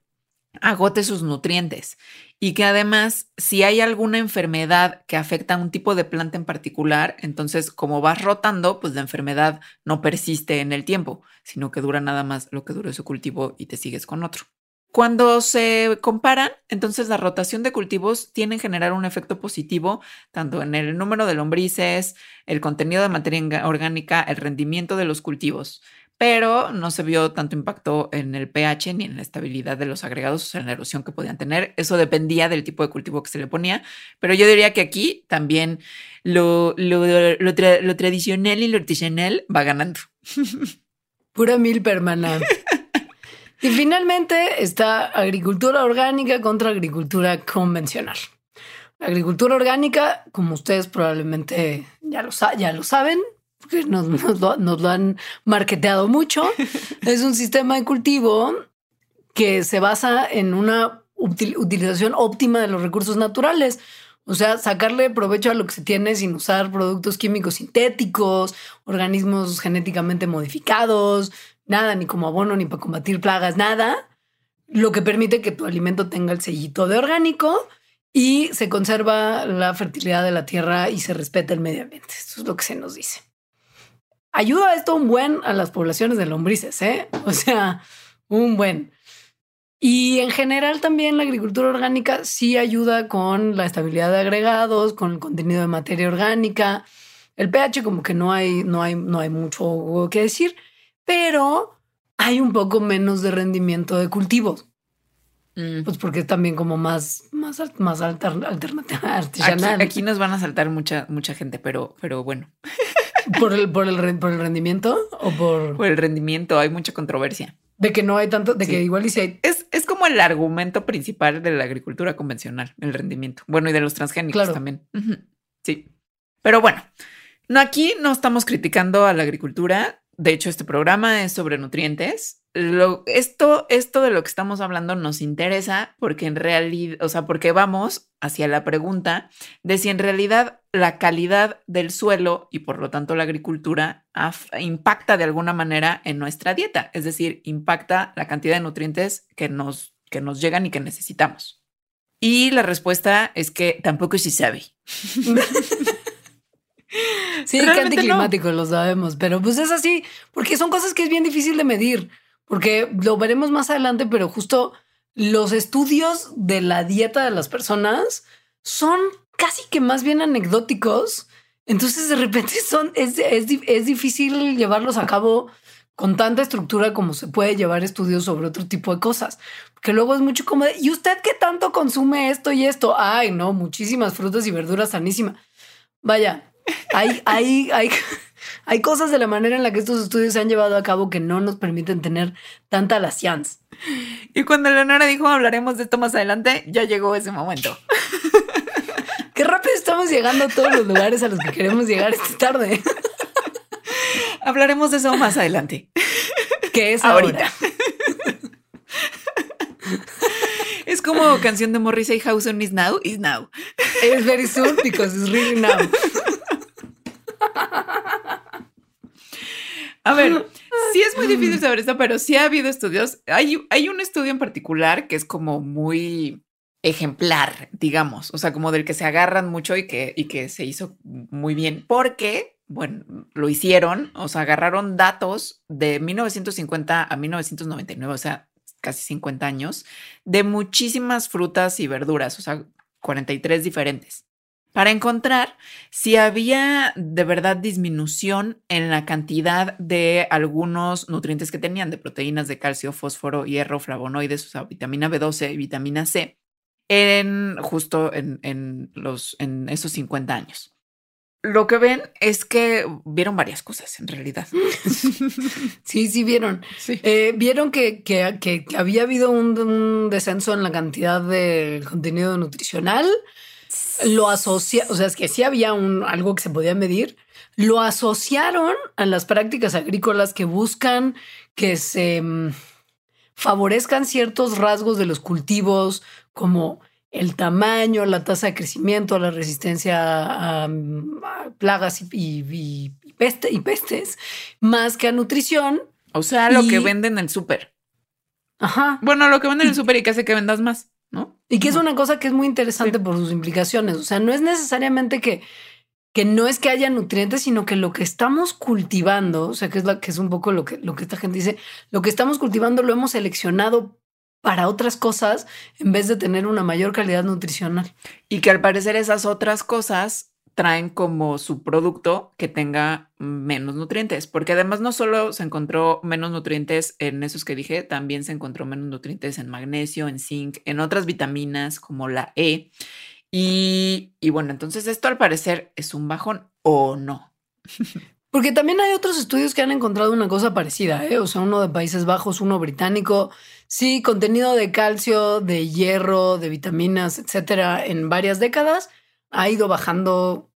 agote sus nutrientes y que además si hay alguna enfermedad que afecta a un tipo de planta en particular, entonces como vas rotando, pues la enfermedad no persiste en el tiempo, sino que dura nada más lo que dure su cultivo y te sigues con otro. Cuando se comparan, entonces la rotación de cultivos tiene en generar un efecto positivo tanto en el número de lombrices, el contenido de materia orgánica, el rendimiento de los cultivos, pero no se vio tanto impacto en el pH ni en la estabilidad de los agregados, o sea, en la erosión que podían tener. Eso dependía del tipo de cultivo que se le ponía, pero yo diría que aquí también lo, lo, lo tra- lo tradicional y lo artesanal va ganando. Pura mil permana. y finalmente está agricultura orgánica contra agricultura convencional. La agricultura orgánica, como ustedes probablemente ya lo, ya lo saben, porque nos, nos lo, nos lo han marketeado mucho, es un sistema de cultivo que se basa en una util- utilización óptima de los recursos naturales. O sea, sacarle provecho a lo que se tiene sin usar productos químicos sintéticos, organismos genéticamente modificados, nada, ni como abono, ni para combatir plagas, nada. Lo que permite que tu alimento tenga el sellito de orgánico y se conserva la fertilidad de la tierra y se respeta el medio ambiente. Eso es lo que se nos dice. Ayuda esto un buen a las poblaciones de lombrices, ¿eh? O sea, un buen. Y en general también la agricultura orgánica sí ayuda con la estabilidad de agregados, con el contenido de materia orgánica. El pH como que no hay, no hay, no hay mucho que decir, pero hay un poco menos de rendimiento de cultivos, Mm. pues porque es también como más, más, más alter- alternativa artesanal aquí nos van a saltar mucha, mucha gente, pero, pero bueno, por el, por el, por el rendimiento o por por el rendimiento hay mucha controversia. de que no hay tanto, de Sí. que igual y si hay Es, es como el argumento principal de la agricultura convencional, el rendimiento. Bueno, y de los transgénicos Claro. también. Sí. Pero bueno, No, aquí no estamos criticando a la agricultura. De hecho, este programa es sobre nutrientes. Lo, esto, esto de lo que estamos hablando nos interesa porque en realidad, o sea, porque vamos hacia la pregunta de si en realidad la calidad del suelo y por lo tanto la agricultura impacta de alguna manera en nuestra dieta, es decir, impacta la cantidad de nutrientes que nos, que nos llegan y que necesitamos. Y la respuesta es que tampoco se sabe. Sí, cambio climático, lo sabemos, pero pues es así, porque son cosas que es bien difícil de medir, porque lo veremos más adelante, pero justo los estudios de la dieta de las personas son casi que más bien anecdóticos. Entonces de repente son, es, es, es difícil llevarlos a cabo con tanta estructura como se puede llevar estudios sobre otro tipo de cosas. Que luego es mucho como de, ¿y usted qué tanto consume esto y esto? Ay, no, muchísimas frutas y verduras sanísimas. Vaya, hay, hay, hay, hay cosas de la manera en la que estos estudios se han llevado a cabo que no nos permiten tener tanta la science. Y cuando Leonora dijo hablaremos de esto más adelante, ya llegó ese momento. Qué rápido estamos llegando a todos los lugares a los que queremos llegar esta tarde. Hablaremos de eso más adelante. Que es ahorita. Es como canción de Morrissey House on is now, is now. It's very soon because it's really now. A ver, sí es muy difícil saber esto, pero sí ha habido estudios. Hay, hay un estudio en particular que es como muy ejemplar, digamos, o sea, como del que se agarran mucho y que, y que se hizo muy bien, porque, bueno, lo hicieron, o sea, agarraron datos de 1950 a 1999, o sea, casi 50 años, de muchísimas frutas y verduras, o sea, 43 diferentes para encontrar si había de verdad disminución en la cantidad de algunos nutrientes que tenían, de proteínas de calcio, fósforo, hierro, flavonoides, o sea, vitamina B12 y vitamina C, en justo en, los, en esos 50 años. Lo que ven es que vieron varias cosas en realidad. Sí, sí, vieron. Eh, vieron que, que, había habido un, un, descenso en la cantidad de contenido nutricional, lo asocia, o sea, es que sí había un, algo que se podía medir, lo asociaron a las prácticas agrícolas que buscan que se mm, favorezcan ciertos rasgos de los cultivos como el tamaño, la tasa de crecimiento, la resistencia a, plagas y, pestes, más que a nutrición. O sea, lo que venden en el súper. Ajá. Bueno, lo que venden en el súper y que hace que vendas más. Y que es una cosa que es muy interesante por sus implicaciones. O sea, no es necesariamente que, que no es que haya nutrientes, sino que lo que estamos cultivando, o sea, que es, la, que es un poco lo que, lo que esta gente dice, lo que estamos cultivando lo hemos seleccionado para otras cosas en vez de tener una mayor calidad nutricional. Y que al parecer esas otras cosas traen como su producto que tenga menos nutrientes, porque además no solo se encontró menos nutrientes en esos que dije, también se encontró menos nutrientes en magnesio, en zinc, en otras vitaminas como la E. Y, bueno, entonces esto al parecer es un bajón o no. Porque también hay otros estudios que han encontrado una cosa parecida, ¿eh? o sea, uno de Países Bajos, uno británico. Sí, contenido de calcio, de hierro, de vitaminas, etcétera, en varias décadas ha ido bajando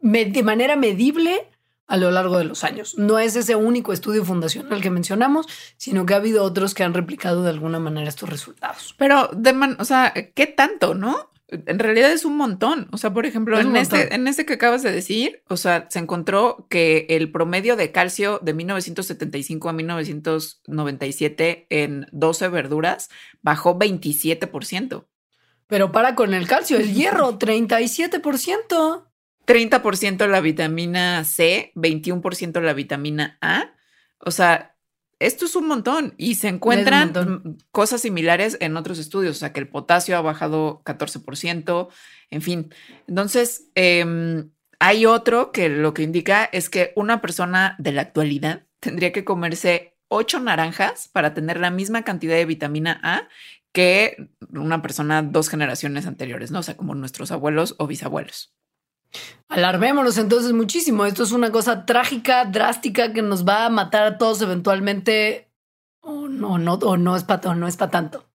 de manera medible a lo largo de los años. No es ese único estudio fundacional que mencionamos, sino que ha habido otros que han replicado de alguna manera estos resultados. Pero, de man, o sea, ¿qué tanto, no? En realidad es un montón. O sea, por ejemplo, en este, en este que acabas de decir, o sea, se encontró que el promedio de calcio de 1975 a 1997 en 12 verduras bajó 27%. Pero para con el calcio, el hierro, 37%. 30% la vitamina C, 21% la vitamina A. O sea, esto es un montón y se encuentran cosas similares en otros estudios, o sea, que el potasio ha bajado 14%, en fin. Entonces, em, hay otro que lo que indica es que una persona de la actualidad tendría que comerse ocho naranjas para tener la misma cantidad de vitamina A que una persona dos generaciones anteriores, ¿no? O sea, como nuestros abuelos o bisabuelos. Alarmémonos entonces muchísimo. Esto es una cosa trágica, drástica, que nos va a matar a todos eventualmente. O no, no, o no es para no es para tanto.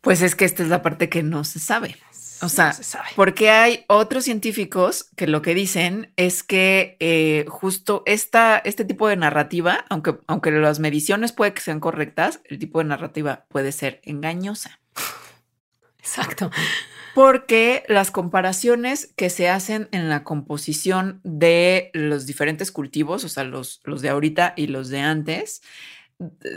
Pues es que esta es la parte que no se sabe. O sea, se sabe. porque hay otros científicos que lo que dicen es que eh, justo esta, este tipo de narrativa, aunque, aunque las mediciones puede que sean correctas, el tipo de narrativa puede ser engañosa. Exacto. Porque las comparaciones que se hacen en la composición de los diferentes cultivos, o sea, los, los de ahorita y los de antes,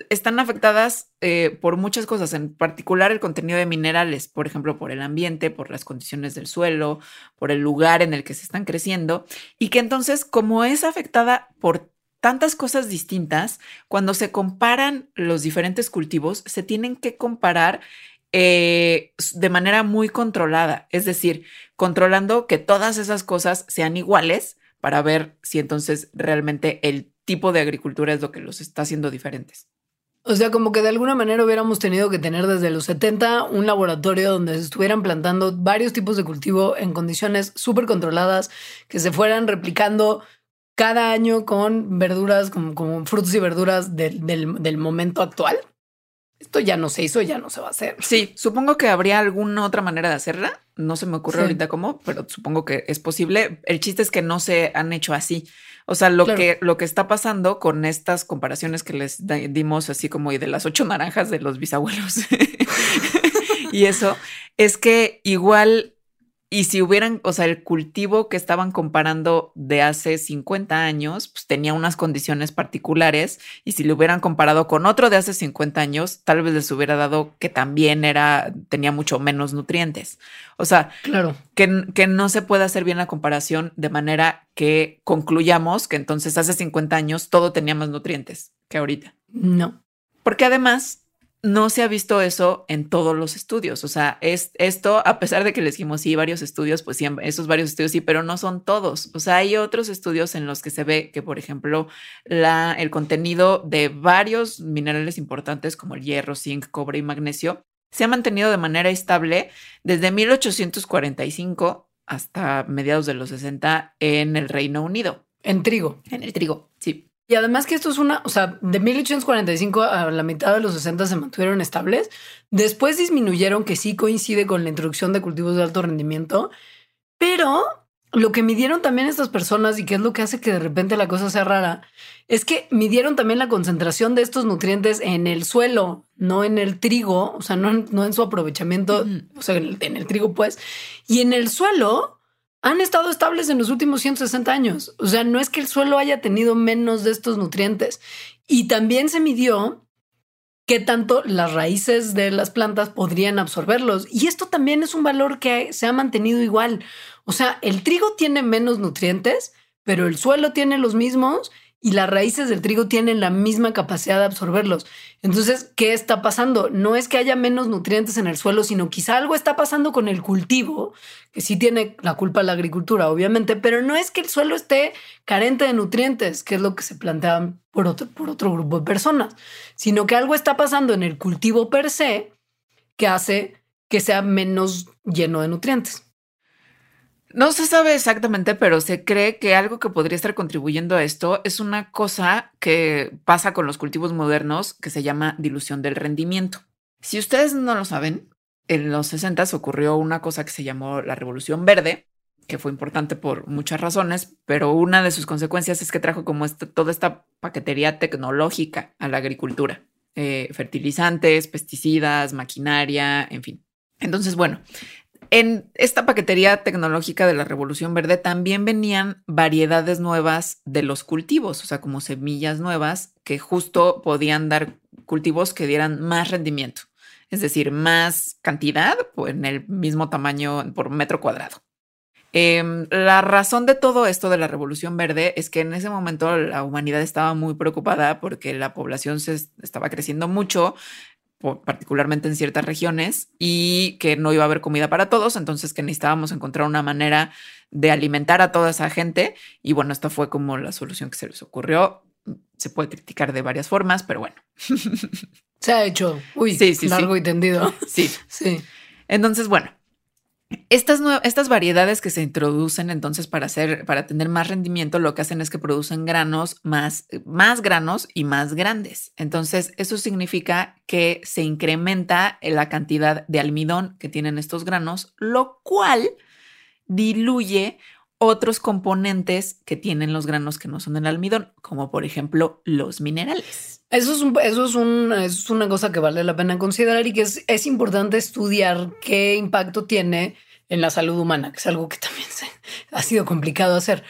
están afectadas eh, por muchas cosas, en particular el contenido de minerales, por ejemplo, por el ambiente, por las condiciones del suelo, por el lugar en el que se están creciendo, y que entonces, como es afectada por tantas cosas distintas, cuando se comparan los diferentes cultivos, se tienen que comparar eh, de manera muy controlada, es decir, controlando que todas esas cosas sean iguales para ver si entonces realmente el tipo de agricultura es lo que los está haciendo diferentes. O sea, como que de alguna manera hubiéramos tenido que tener desde los 70 un laboratorio donde se estuvieran plantando varios tipos de cultivo en condiciones súper controladas, que se fueran replicando cada año con verduras, como, frutos y verduras del, del momento actual. Esto ya no se hizo, ya no se va a hacer. Sí, supongo que habría alguna otra manera de hacerla. No se me ocurre Sí. ahorita cómo, pero supongo que es posible. El chiste es que no se han hecho así. O sea, lo, Claro. que, lo que está pasando con estas comparaciones que les dimos, así como y de las ocho naranjas de los bisabuelos y eso, es que igual, y si hubieran, o sea, el cultivo que estaban comparando de hace 50 años, pues tenía unas condiciones particulares, y si lo hubieran comparado con otro de hace 50 años, tal vez les hubiera dado que también era, tenía mucho menos nutrientes. O sea, Claro. que, que no se puede hacer bien la comparación de manera que concluyamos que entonces hace 50 años todo tenía más nutrientes que ahorita. No. Porque además no se ha visto eso en todos los estudios. O sea, es esto, a pesar de que les dijimos sí, varios estudios, pues sí, esos varios estudios sí, pero no son todos. O sea, hay otros estudios en los que se ve que, por ejemplo, la, el contenido de varios minerales importantes como el hierro, zinc, cobre y magnesio se ha mantenido de manera estable desde 1845 hasta mediados de los 60 en el Reino Unido. En trigo. En el trigo, sí. Y además que esto es una, o sea, de 1845 a la mitad de los 60 se mantuvieron estables. Después disminuyeron, que sí coincide con la introducción de cultivos de alto rendimiento. Pero lo que midieron también estas personas y que es lo que hace que de repente la cosa sea rara, es que midieron también la concentración de estos nutrientes en el suelo, no en el trigo, o sea, no en, no en su aprovechamiento, o sea, en el, en el trigo pues. Y en el suelo han estado estables en los últimos 160 años. O sea, no es que el suelo haya tenido menos de estos nutrientes. Y también se midió qué tanto las raíces de las plantas podrían absorberlos. Y esto también es un valor que se ha mantenido igual. O sea, el trigo tiene menos nutrientes, pero el suelo tiene los mismos y las raíces del trigo tienen la misma capacidad de absorberlos. Entonces, ¿qué está pasando? No es que haya menos nutrientes en el suelo, sino quizá algo está pasando con el cultivo, que sí tiene la culpa la agricultura, obviamente, pero no es que el suelo esté carente de nutrientes, que es lo que se planteaban por otro, por otro grupo de personas, sino que algo está pasando en el cultivo per se que hace que sea menos lleno de nutrientes. No se sabe exactamente, pero se cree que algo que podría estar contribuyendo a esto es una cosa que pasa con los cultivos modernos que se llama dilución del rendimiento. Si ustedes no lo saben, en los 60 ocurrió una cosa que se llamó la Revolución Verde, que fue importante por muchas razones, pero una de sus consecuencias es que trajo como esta- toda esta paquetería tecnológica a la agricultura. Eh, fertilizantes, pesticidas, maquinaria, en fin. Entonces, bueno, en esta paquetería tecnológica de la Revolución Verde también venían variedades nuevas de los cultivos, o sea, como semillas nuevas que justo podían dar cultivos que dieran más rendimiento, es decir, más cantidad en el mismo tamaño por metro cuadrado. Em, la razón de todo esto de la Revolución Verde es que en ese momento la humanidad estaba muy preocupada porque la población se es- estaba creciendo mucho, particularmente en ciertas regiones, y que no iba a haber comida para todos, entonces que necesitábamos encontrar una manera de alimentar a toda esa gente. Y bueno, esta fue como la solución que se les ocurrió. Se puede criticar de varias formas, pero bueno, Se ha hecho, uy, Sí, sí, sí. largo y tendido. sí. Sí. Entonces, bueno, Estas, estas variedades que se introducen entonces para hacer, para tener más rendimiento, lo que hacen es que producen granos más, más granos y más grandes. Entonces, eso significa que se incrementa la cantidad de almidón que tienen estos granos, lo cual diluye otros componentes que tienen los granos que no son el almidón, como por ejemplo los minerales. Eso es, eso es, es una cosa que vale la pena considerar y que es, es, importante estudiar qué impacto tiene en la salud humana, que es algo que también se, ha sido complicado hacer.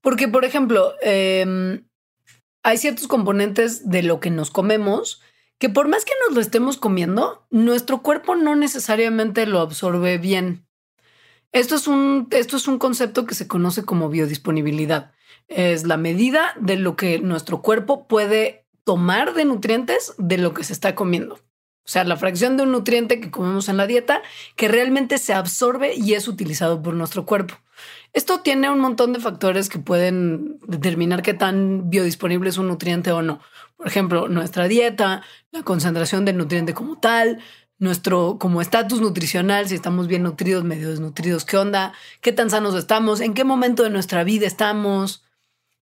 Porque, por ejemplo, em, hay ciertos componentes de lo que nos comemos que por más que nos lo estemos comiendo, nuestro cuerpo no necesariamente lo absorbe bien. Esto es un, esto es un concepto que se conoce como biodisponibilidad. Es la medida de lo que nuestro cuerpo puede tomar de nutrientes de lo que se está comiendo. O sea, la fracción de un nutriente que comemos en la dieta que realmente se absorbe y es utilizado por nuestro cuerpo. Esto tiene un montón de factores que pueden determinar qué tan biodisponible es un nutriente o no. Por ejemplo, nuestra dieta, la concentración del nutriente como tal, nuestro como estatus nutricional, si estamos bien nutridos, medio desnutridos, qué onda, qué tan sanos estamos, en qué momento de nuestra vida estamos.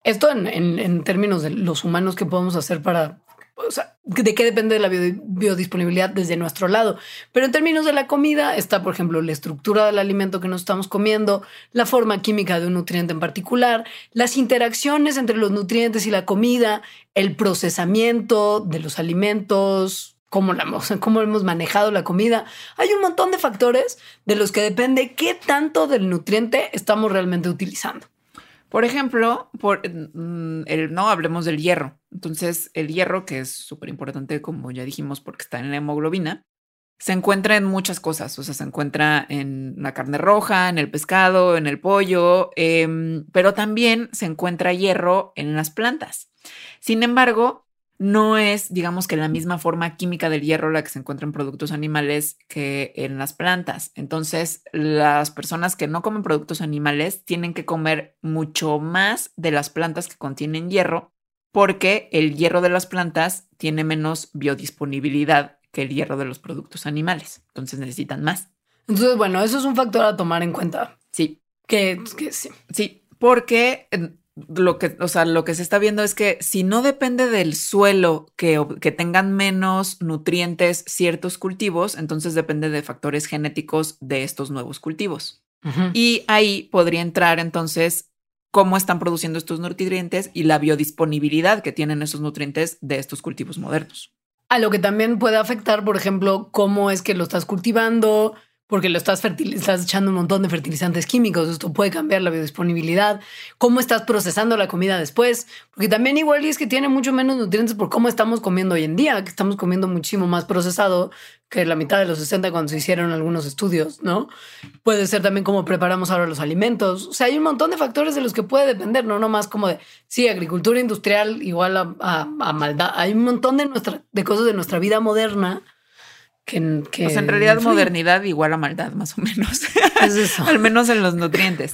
Esto en, términos de los humanos que podemos hacer para, o sea, de qué depende de la biodisponibilidad desde nuestro lado. Pero en términos de la comida está, por ejemplo, la estructura del alimento que nos estamos comiendo, la forma química de un nutriente en particular, las interacciones entre los nutrientes y la comida, el procesamiento de los alimentos, cómo, la, cómo hemos manejado la comida. Hay un montón de factores de los que depende qué tanto del nutriente estamos realmente utilizando. Por ejemplo, por, mm, no hablemos del hierro. Entonces, el hierro, que es súper importante, como ya dijimos, porque está en la hemoglobina, se encuentra en muchas cosas. O sea, se encuentra en la carne roja, en el pescado, en el pollo, em, pero también se encuentra hierro en las plantas. Sin embargo, no es, digamos que la misma forma química del hierro la que se encuentra en productos animales que en las plantas. Entonces, las personas que no comen productos animales tienen que comer mucho más de las plantas que contienen hierro porque el hierro de las plantas tiene menos biodisponibilidad que el hierro de los productos animales. Entonces necesitan más. Entonces, bueno, eso es un factor a tomar en cuenta. Sí. Que, que sí. Sí, porque lo que, o sea, lo que se está viendo es que si no depende del suelo que, que tengan menos nutrientes ciertos cultivos, entonces depende de factores genéticos de estos nuevos cultivos. Y ahí podría entrar entonces cómo están produciendo estos nutrientes y la biodisponibilidad que tienen esos nutrientes de estos cultivos modernos. A lo que también puede afectar, por ejemplo, cómo es que lo estás cultivando, porque lo estás, estás echando un montón de fertilizantes químicos, esto puede cambiar la biodisponibilidad, cómo estás procesando la comida después, porque también igual es que tiene mucho menos nutrientes por cómo estamos comiendo hoy en día, que estamos comiendo muchísimo más procesado que la mitad de los 60 cuando se hicieron algunos estudios, ¿no? Puede ser también cómo preparamos ahora los alimentos, o sea, hay un montón de factores de los que puede depender, no nomás como de, sí, agricultura industrial igual a, maldad, hay un montón de, nuestra, de cosas de nuestra vida moderna que, pues en realidad modernidad igual a maldad, más o menos. Al menos en los nutrientes.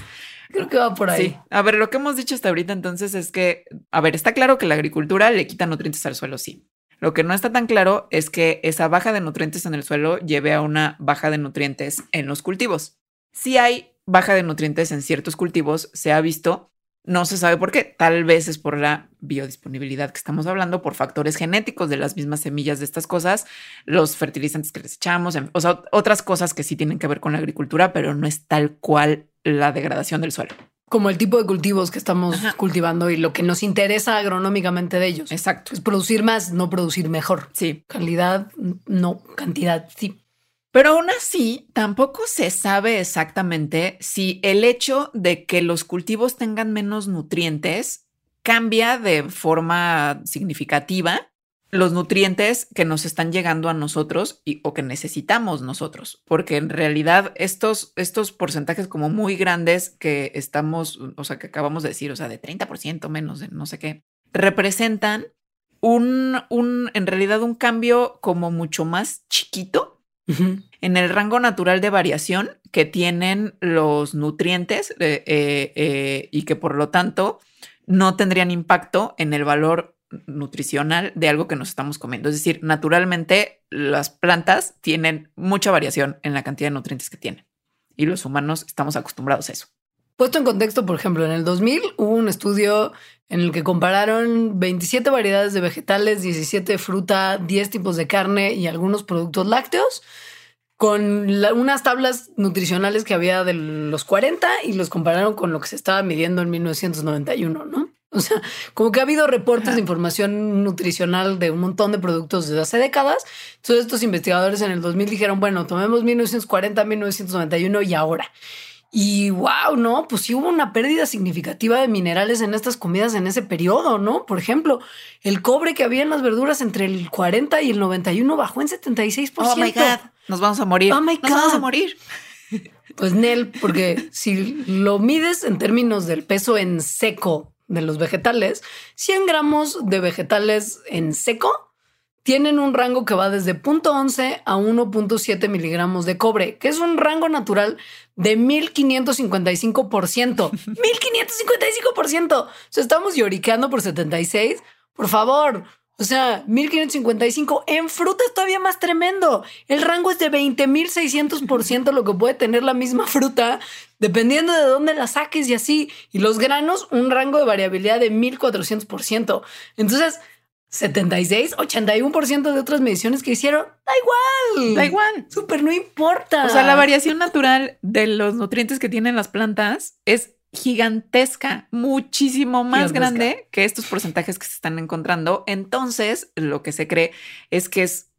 Creo que va por ahí. Sí. A ver, lo que hemos dicho hasta ahorita entonces es que, a ver, está claro que la agricultura le quita nutrientes al suelo, sí. Lo que no está tan claro es que esa baja de nutrientes en el suelo lleve a una baja de nutrientes en los cultivos. Si hay baja de nutrientes en ciertos cultivos, se ha visto no se sabe por qué. Tal vez es por la biodisponibilidad que estamos hablando, por factores genéticos de las mismas semillas de estas cosas, los fertilizantes que les echamos, o sea, otras cosas que sí tienen que ver con la agricultura, pero no es tal cual la degradación del suelo. Como el tipo de cultivos que estamos cultivando y lo que nos interesa agronómicamente de ellos. Exacto. Es producir más, no producir mejor. Sí. Calidad, no cantidad, sí. Pero aún así, tampoco se sabe exactamente si el hecho de que los cultivos tengan menos nutrientes cambia de forma significativa los nutrientes que nos están llegando a nosotros y, o que necesitamos nosotros, porque en realidad estos, estos porcentajes como muy grandes que estamos, o sea, que acabamos de decir, o sea, de 30% menos de no sé qué, representan un, un, en realidad un cambio como mucho más chiquito en el rango natural de variación que tienen los nutrientes eh, eh, eh, y que por lo tanto no tendrían impacto en el valor nutricional de algo que nos estamos comiendo. Es decir, naturalmente las plantas tienen mucha variación en la cantidad de nutrientes que tienen. y los humanos estamos acostumbrados a eso. Puesto en contexto, por ejemplo, en el 2000 hubo un estudio en el que compararon 27 variedades de vegetales, 17 de fruta, 10 tipos de carne y algunos productos lácteos con unas tablas nutricionales que había de los 40 y los compararon con lo que se estaba midiendo en 1991, ¿no? O sea, como que ha habido reportes de información nutricional de un montón de productos desde hace décadas. Entonces estos investigadores en el 2000 dijeron, bueno, tomemos 1940, 1991 y ahora. Y wow, no, pues sí hubo una pérdida significativa de minerales en estas comidas en ese periodo, ¿no? Por ejemplo, el cobre que había en las verduras entre el 40 y el 91 bajó en 76%. Oh my God, nos vamos a morir. Oh my God. Nos vamos a morir. Pues Nel, porque si lo mides en términos del peso en seco de los vegetales, 100 gramos de vegetales en seco tienen un rango que va desde 0.11 a 1.7 miligramos de cobre, que es un rango natural de 1555%. 1555%. O sea, estamos lloriqueando por 76. Por favor. O sea, 1555 en fruta es todavía más tremendo. El rango es de 20.600% lo que puede tener la misma fruta, dependiendo de dónde la saques y así. Y los granos, un rango de variabilidad de 1400%. Entonces, 76, 81% de otras mediciones que hicieron, da igual. Da igual. Súper, no importa. O sea, la variación natural de los nutrientes que tienen las plantas es gigantesca, muchísimo más grande que estos porcentajes que se están encontrando. Entonces, lo que se cree es que es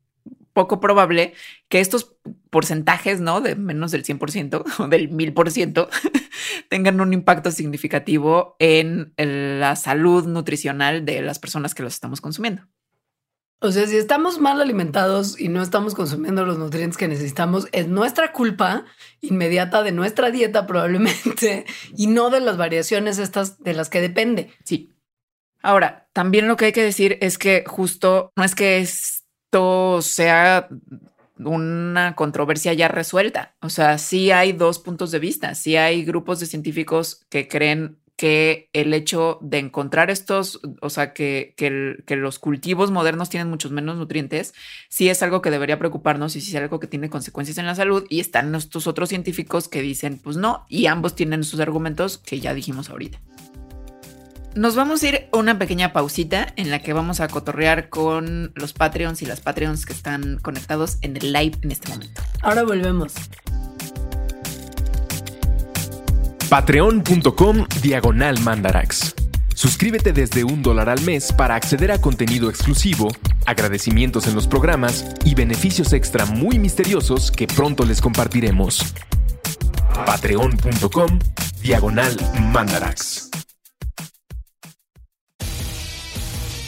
poco probable que estos porcentajes, ¿no? De menos del 100% o del 1000% tengan un impacto significativo en la salud nutricional de las personas que los estamos consumiendo. O sea, si estamos mal alimentados y no estamos consumiendo los nutrientes que necesitamos, es nuestra culpa inmediata de nuestra dieta probablemente y no de las variaciones estas de las que depende. Sí. Ahora, también lo que hay que decir es que justo no es que esto sea una controversia ya resuelta. O sea, sí hay dos puntos de vista, sí hay grupos de científicos que creen que el hecho de encontrar estos, o sea, que, que, los cultivos modernos tienen muchos menos nutrientes, sí es algo que debería preocuparnos y sí es algo que tiene consecuencias en la salud. Y están estos otros científicos que dicen, pues no, y ambos tienen sus argumentos que ya dijimos ahorita. Nos vamos a ir a una pequeña pausita en la que vamos a cotorrear con los Patreons y las Patreons que están conectados en el live en este momento. Ahora volvemos. Patreon.com Diagonal Mandarax. Suscríbete desde un dólar al mes para acceder a contenido exclusivo, agradecimientos en los programas y beneficios extra muy misteriosos que pronto les compartiremos. Patreon.com Diagonal Mandarax.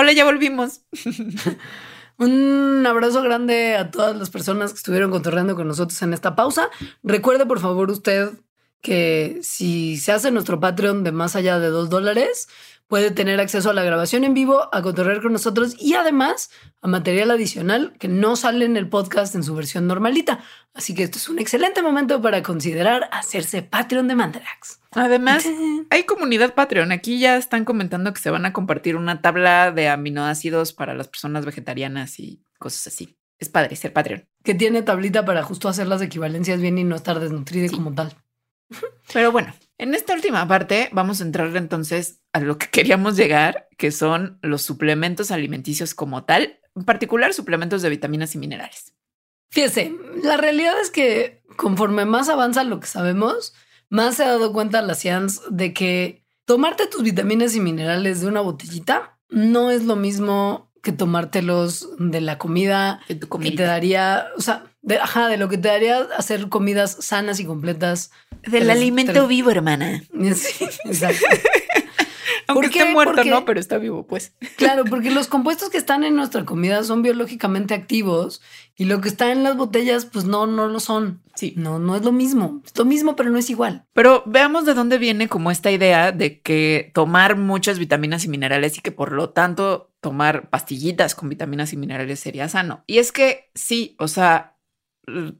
Hola, ya volvimos. Un abrazo grande a todas las personas que estuvieron contorreando con nosotros en esta pausa. Recuerde, por favor, usted que si se hace nuestro Patreon de más allá de dos dólares, puede tener acceso a la grabación en vivo, a contorrear con nosotros y además a material adicional que no sale en el podcast en su versión normalita. Así que esto es un excelente momento para considerar hacerse Patreon de Mandarax. Además, hay comunidad Patreon. Aquí ya están comentando que se van a compartir una tabla de aminoácidos para las personas vegetarianas y cosas así. Es padre ser Patreon. Que tiene tablita para justo hacer las equivalencias bien y no estar desnutrida como tal. Pero bueno, en esta última parte vamos a entrar entonces a lo que queríamos llegar, que son los suplementos alimenticios como tal, en particular suplementos de vitaminas y minerales. Fíjese, la realidad es que conforme más avanza lo que sabemos, más se ha dado cuenta la ciencia de que tomarte tus vitaminas y minerales de una botellita no es lo mismo que tomártelos de la comida De tu que te daría, o sea, de, ajá, de lo que te daría hacer comidas sanas y completas. Del alimento vivo, hermana. Sí, exacto. Aunque ¿Por esté muerto, Porque- no, pero está vivo, pues. Claro, porque los compuestos que están en nuestra comida son biológicamente activos y lo que está en las botellas, pues no, no lo son. Sí. No, no es lo mismo. Es lo mismo, pero no es igual. Pero veamos de dónde viene como esta idea de que tomar muchas vitaminas y minerales y que por lo tanto tomar pastillitas con vitaminas y minerales sería sano. Y es que sí, o sea,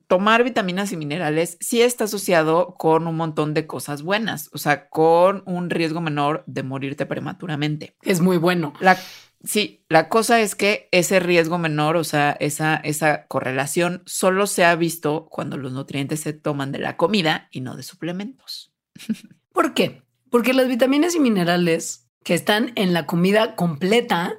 tomar vitaminas y minerales sí está asociado con un montón de cosas buenas, o sea, con un riesgo menor de morirte prematuramente. Es muy bueno. La, sí, la cosa es que ese riesgo menor, o sea, esa, esa correlación solo se ha visto cuando los nutrientes se toman de la comida y no de suplementos. ¿Por qué? Porque las vitaminas y minerales que están en la comida completa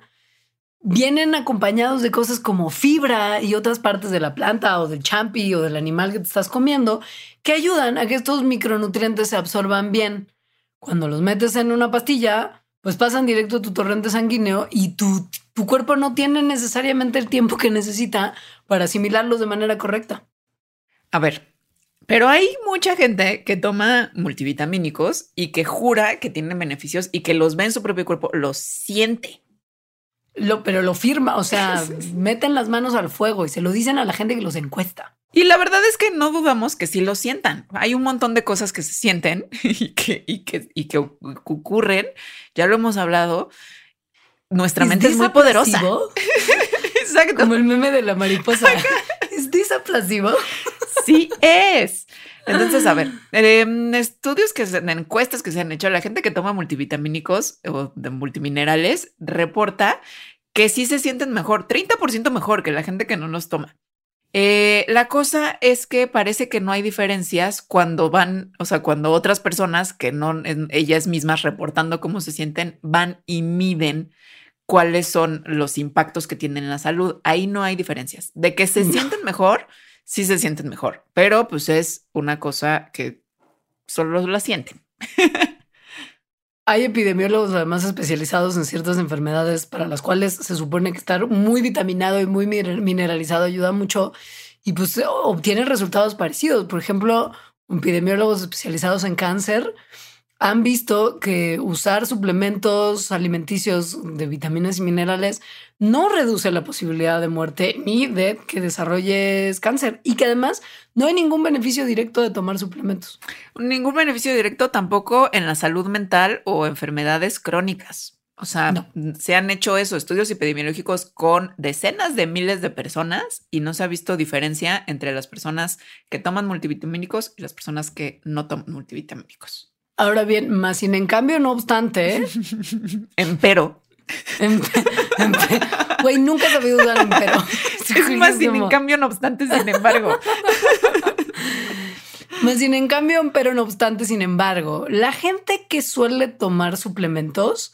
vienen acompañados de cosas como fibra y otras partes de la planta o del champi o del animal que te estás comiendo que ayudan a que estos micronutrientes se absorban bien. Cuando los metes en una pastilla, pues pasan directo a tu torrente sanguíneo y tu, tu cuerpo no tiene necesariamente el tiempo que necesita para asimilarlos de manera correcta. A ver, pero hay mucha gente que toma multivitamínicos y que jura que tienen beneficios y que los ve en su propio cuerpo, los siente. Lo, pero lo firma, o sea, meten las manos al fuego y se lo dicen a la gente que los encuesta. Y la verdad es que no dudamos que sí lo sientan. Hay un montón de cosas que se sienten y que, y que, y que ocurren. Ya lo hemos hablado. Nuestra mente es muy poderosa. Exacto. Como el meme de la mariposa. ¿Es desaplasivo? Sí es. Entonces, a ver, em, estudios que se, en encuestas que se han hecho, la gente que toma multivitamínicos o de multiminerales reporta que sí se sienten mejor, 30% mejor que la gente que no los toma. Eh, la cosa es que parece que no hay diferencias cuando van, o sea, cuando otras personas que no, en- ellas mismas reportando cómo se sienten, van y miden cuáles son los impactos que tienen en la salud. Ahí no hay diferencias. De que se sienten mejor, sí se sienten mejor, pero pues es una cosa que solo la sienten. Hay epidemiólogos además especializados en ciertas enfermedades para las cuales se supone que estar muy vitaminado y muy miner- mineralizado ayuda mucho y pues obtienen resultados parecidos. Por ejemplo, epidemiólogos especializados en cáncer han visto que usar suplementos alimenticios de vitaminas y minerales no reduce la posibilidad de muerte ni de que desarrolles cáncer y que además no hay ningún beneficio directo de tomar suplementos. Ningún beneficio directo tampoco en la salud mental o enfermedades crónicas. O sea, No. se han hecho eso, estudios epidemiológicos con decenas de miles de personas y no se ha visto diferencia entre las personas que toman multivitamínicos y las personas que no toman multivitamínicos. Ahora bien, más sin en cambio, no obstante, ¿eh? Empero, Empe- empe- Güey, nunca he sabido usar empero. es más sin en cambio, no obstante, sin embargo. Más sin en cambio, pero no obstante, sin embargo, la gente que suele tomar suplementos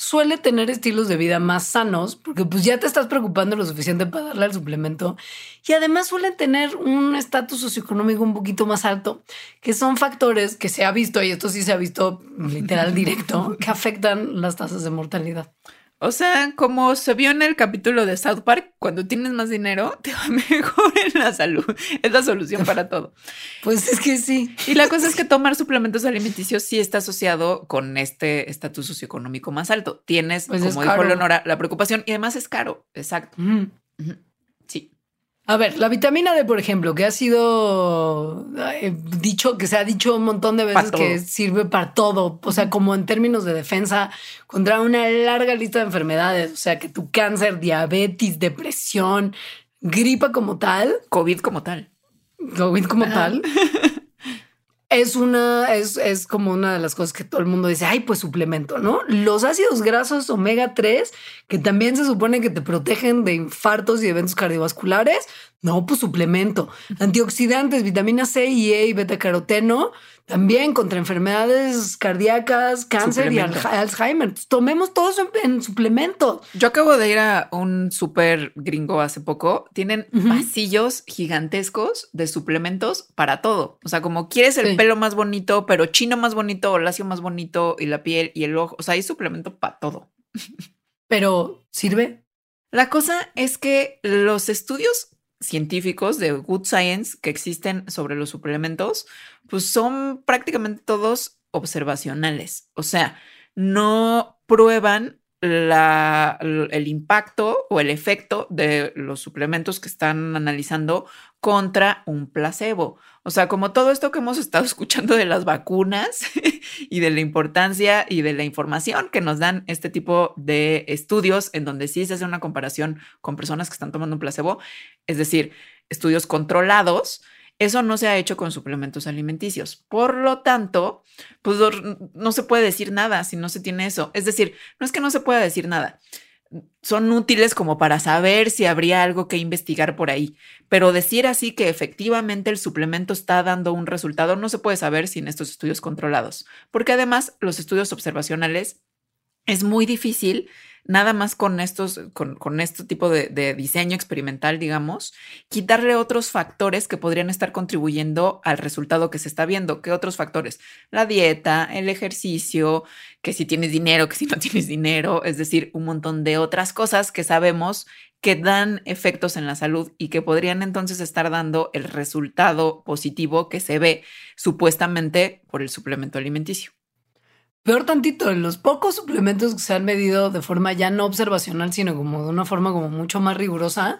suele tener estilos de vida más sanos porque pues ya te estás preocupando lo suficiente para darle al suplemento y además suelen tener un estatus socioeconómico un poquito más alto, que son factores que se ha visto, y esto sí se ha visto literal directo, que afectan las tasas de mortalidad. O sea, como se vio en el capítulo de South Park, cuando tienes más dinero, te va mejor en la salud. Es la solución para todo. Pues es que sí. Y la cosa es que tomar suplementos alimenticios sí está asociado con este estatus socioeconómico más alto. Tienes, Pues es como dijo caro. Leonora, la preocupación y además es caro. Exacto. A ver, la vitamina D, por ejemplo, que ha sido eh, dicho, que se ha dicho un montón de veces que sirve para todo, o sea, como en términos de defensa contra una larga lista de enfermedades, o sea, que tu cáncer, diabetes, depresión, gripa como tal, COVID como tal. COVID como tal, es una, es, es como una de las cosas que todo el mundo dice, ay, pues suplemento, ¿no? Los ácidos grasos omega 3, que también se supone que te protegen de infartos y eventos cardiovasculares, No, pues suplemento. Antioxidantes, vitamina C y E y beta caroteno, también contra enfermedades cardíacas, cáncer y. Alzheimer. Tomemos todo en, en suplemento. Yo acabo de ir a un súper gringo hace poco. Tienen Ujú. pasillos gigantescos de suplementos para todo. O sea, como quieres el Sí. pelo más bonito, pero chino más bonito, o lacio más bonito, y la piel y el ojo. O sea, hay suplemento para todo. Pero, ¿sirve? La cosa es que los estudios científicos de Good Science que existen sobre los suplementos, pues son prácticamente todos observacionales. O sea, no prueban el impacto o el efecto de los suplementos que están analizando contra un placebo. O sea, como todo esto que hemos estado escuchando de las vacunas y de la importancia y de la información que nos dan este tipo de estudios en donde sí se hace una comparación con personas que están tomando un placebo, es decir, estudios controlados, eso no se ha hecho con suplementos alimenticios. Por lo tanto, pues no- se puede decir nada si no se tiene eso. Es decir, no es que no se pueda decir nada. Son útiles como para saber si habría algo que investigar por ahí, pero decir así que efectivamente el suplemento está dando un resultado no se puede saber sin estos estudios controlados, porque además los estudios observacionales es muy difícil nada más con estos, con, con este tipo de, de diseño experimental, digamos, quitarle otros factores que podrían estar contribuyendo al resultado que se está viendo. ¿Qué otros factores? La dieta, el ejercicio, que si tienes dinero, que si no tienes dinero, es decir, un montón de otras cosas que sabemos que dan efectos en la salud y que podrían entonces estar dando el resultado positivo que se ve supuestamente por el suplemento alimenticio. Peor tantito, los pocos suplementos que se han medido de forma ya no observacional, sino como de una forma como mucho más rigurosa,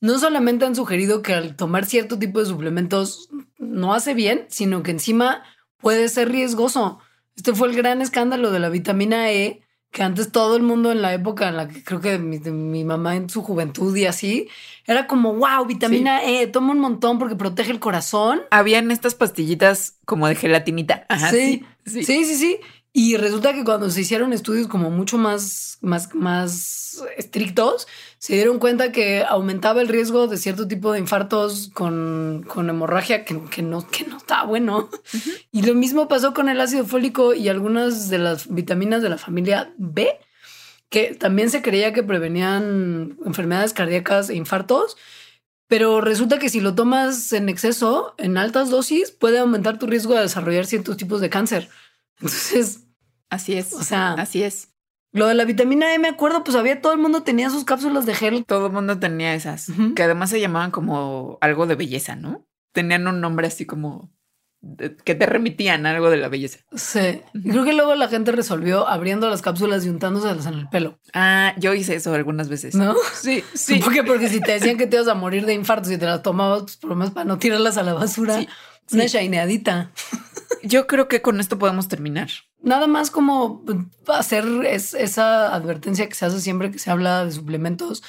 no solamente han sugerido que al tomar cierto tipo de suplementos no hace bien, sino que encima puede ser riesgoso. Este fue el gran escándalo de la vitamina E, que antes todo el mundo en la época en la que creo que mi, de mi mamá en su juventud y así, era como, wow, vitamina E, toma un montón porque protege el corazón. Habían estas pastillitas como de gelatinita. Ajá, sí, sí, sí, sí, sí. Y resulta que cuando se hicieron estudios como mucho más, más, más estrictos, se dieron cuenta que aumentaba el riesgo de cierto tipo de infartos con, con hemorragia que, que no, que no está bueno. Y lo mismo pasó con el ácido fólico y algunas de las vitaminas de la familia B, que también se creía que prevenían enfermedades cardíacas e infartos. Pero resulta que si lo tomas en exceso, en altas dosis, puede aumentar tu riesgo de desarrollar ciertos tipos de cáncer. Entonces, Así es. O sea- así es. lo de la vitamina E, me acuerdo, pues había todo el mundo tenía sus cápsulas de gel. Todo el mundo tenía esas, que además se llamaban como algo de belleza, ¿no? Tenían un nombre así como que te remitían algo de la belleza. Sí. Y creo que luego la gente resolvió abriendo las cápsulas y untándoselas en el pelo. Ah, yo hice eso algunas veces. ¿No? Sí, sí. Porque si te decían que te ibas a morir de infarto si te las tomabas, pues por lo menos para no tirarlas a la basura. Sí, Una sí. shineadita. Yo creo que con esto podemos terminar. Nada más como hacer es- esa advertencia que se hace siempre que se habla de suplementos,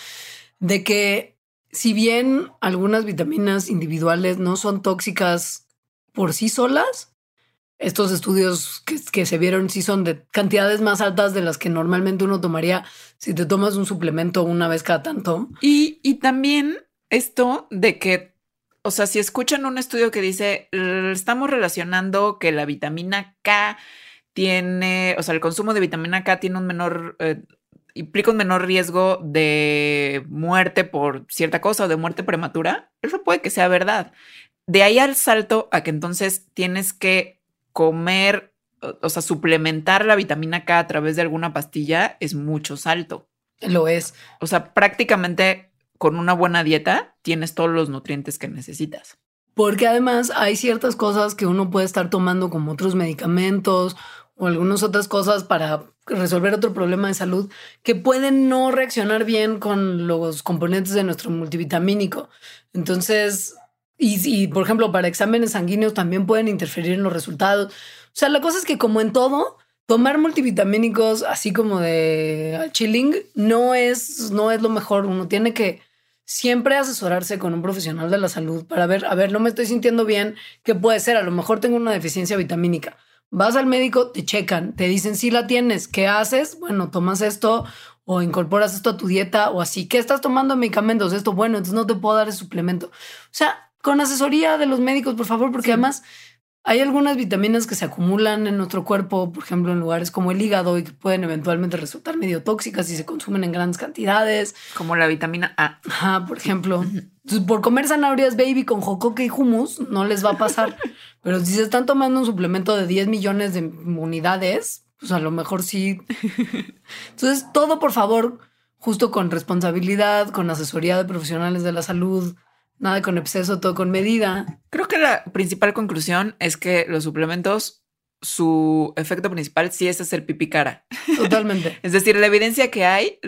de que si bien algunas vitaminas individuales no son tóxicas por sí solas, estos estudios que, que se vieron sí son de cantidades más altas de las que normalmente uno tomaría si te tomas un suplemento una vez cada tanto. Y, y también esto de que, o sea, si escuchan un estudio que dice, "L- estamos relacionando que la vitamina K tiene, o sea, el consumo de vitamina K tiene un menor, eh, implica un menor riesgo de muerte por cierta cosa o de muerte prematura, eso puede que sea verdad. De ahí al salto a que entonces tienes que comer, o- o sea, suplementar la vitamina K a través de alguna pastilla es mucho salto. Lo es. O sea, prácticamente con una buena dieta tienes todos los nutrientes que necesitas. Porque además hay ciertas cosas que uno puede estar tomando como otros medicamentos o algunas otras cosas para resolver otro problema de salud que pueden no reaccionar bien con los componentes de nuestro multivitamínico. Entonces, y, y, por ejemplo, para exámenes sanguíneos también pueden interferir en los resultados. O sea, la cosa es que como en todo, tomar multivitamínicos así como de chilling no es, no es lo mejor. Uno tiene que siempre asesorarse con un profesional de la salud para ver, a ver, no me estoy sintiendo bien, ¿qué puede ser? A lo mejor tengo una deficiencia vitamínica. Vas al médico, te checan, te dicen si la tienes, ¿qué haces? Bueno, tomas esto o incorporas esto a tu dieta o así, ¿qué estás tomando medicamentos? Esto, bueno, entonces no te puedo dar ese suplemento. O sea, con asesoría de los médicos, por favor, porque además hay algunas vitaminas que se acumulan en nuestro cuerpo, por ejemplo, en lugares como el hígado y que pueden eventualmente resultar medio tóxicas si se consumen en grandes cantidades. Como la vitamina A. Ajá, por ejemplo. Entonces, por comer zanahorias baby con jocoque y hummus, no les va a pasar. Pero si se están tomando un suplemento de 10 millones de unidades, pues a lo mejor sí. Entonces, todo por favor, justo con responsabilidad, con asesoría de profesionales de la salud, Nada con exceso, todo con medida. Creo que la principal conclusión es que los suplementos, su efecto principal sí es hacer pipí cara. Totalmente. es decir, la evidencia que hay,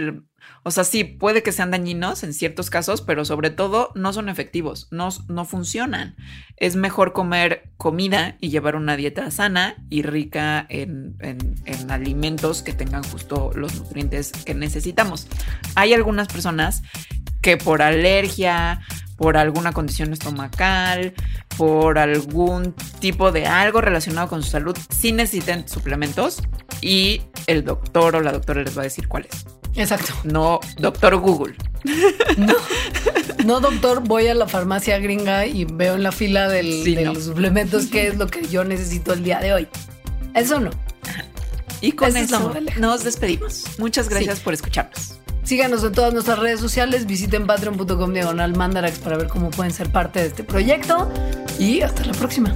o sea, sí puede que sean dañinos en ciertos casos, pero sobre todo no son efectivos, no, no funcionan. Es mejor comer comida y llevar una dieta sana y rica en, en alimentos que tengan justo los nutrientes que necesitamos. Hay algunas personas que por alergia, por alguna condición estomacal, por algún tipo de algo relacionado con su salud, sí necesitan suplementos y el doctor o la doctora les va a decir cuáles. Exacto. No, doctor Google. No, no, doctor, voy a la farmacia gringa y veo en la fila de los suplementos qué es lo que yo necesito el día de hoy. Eso no. Y con eso nos despedimos. Muchas gracias por escucharnos. Síganos en todas nuestras redes sociales, visiten patreon.com diagonal mandarax para ver cómo pueden ser parte de este proyecto y hasta la próxima.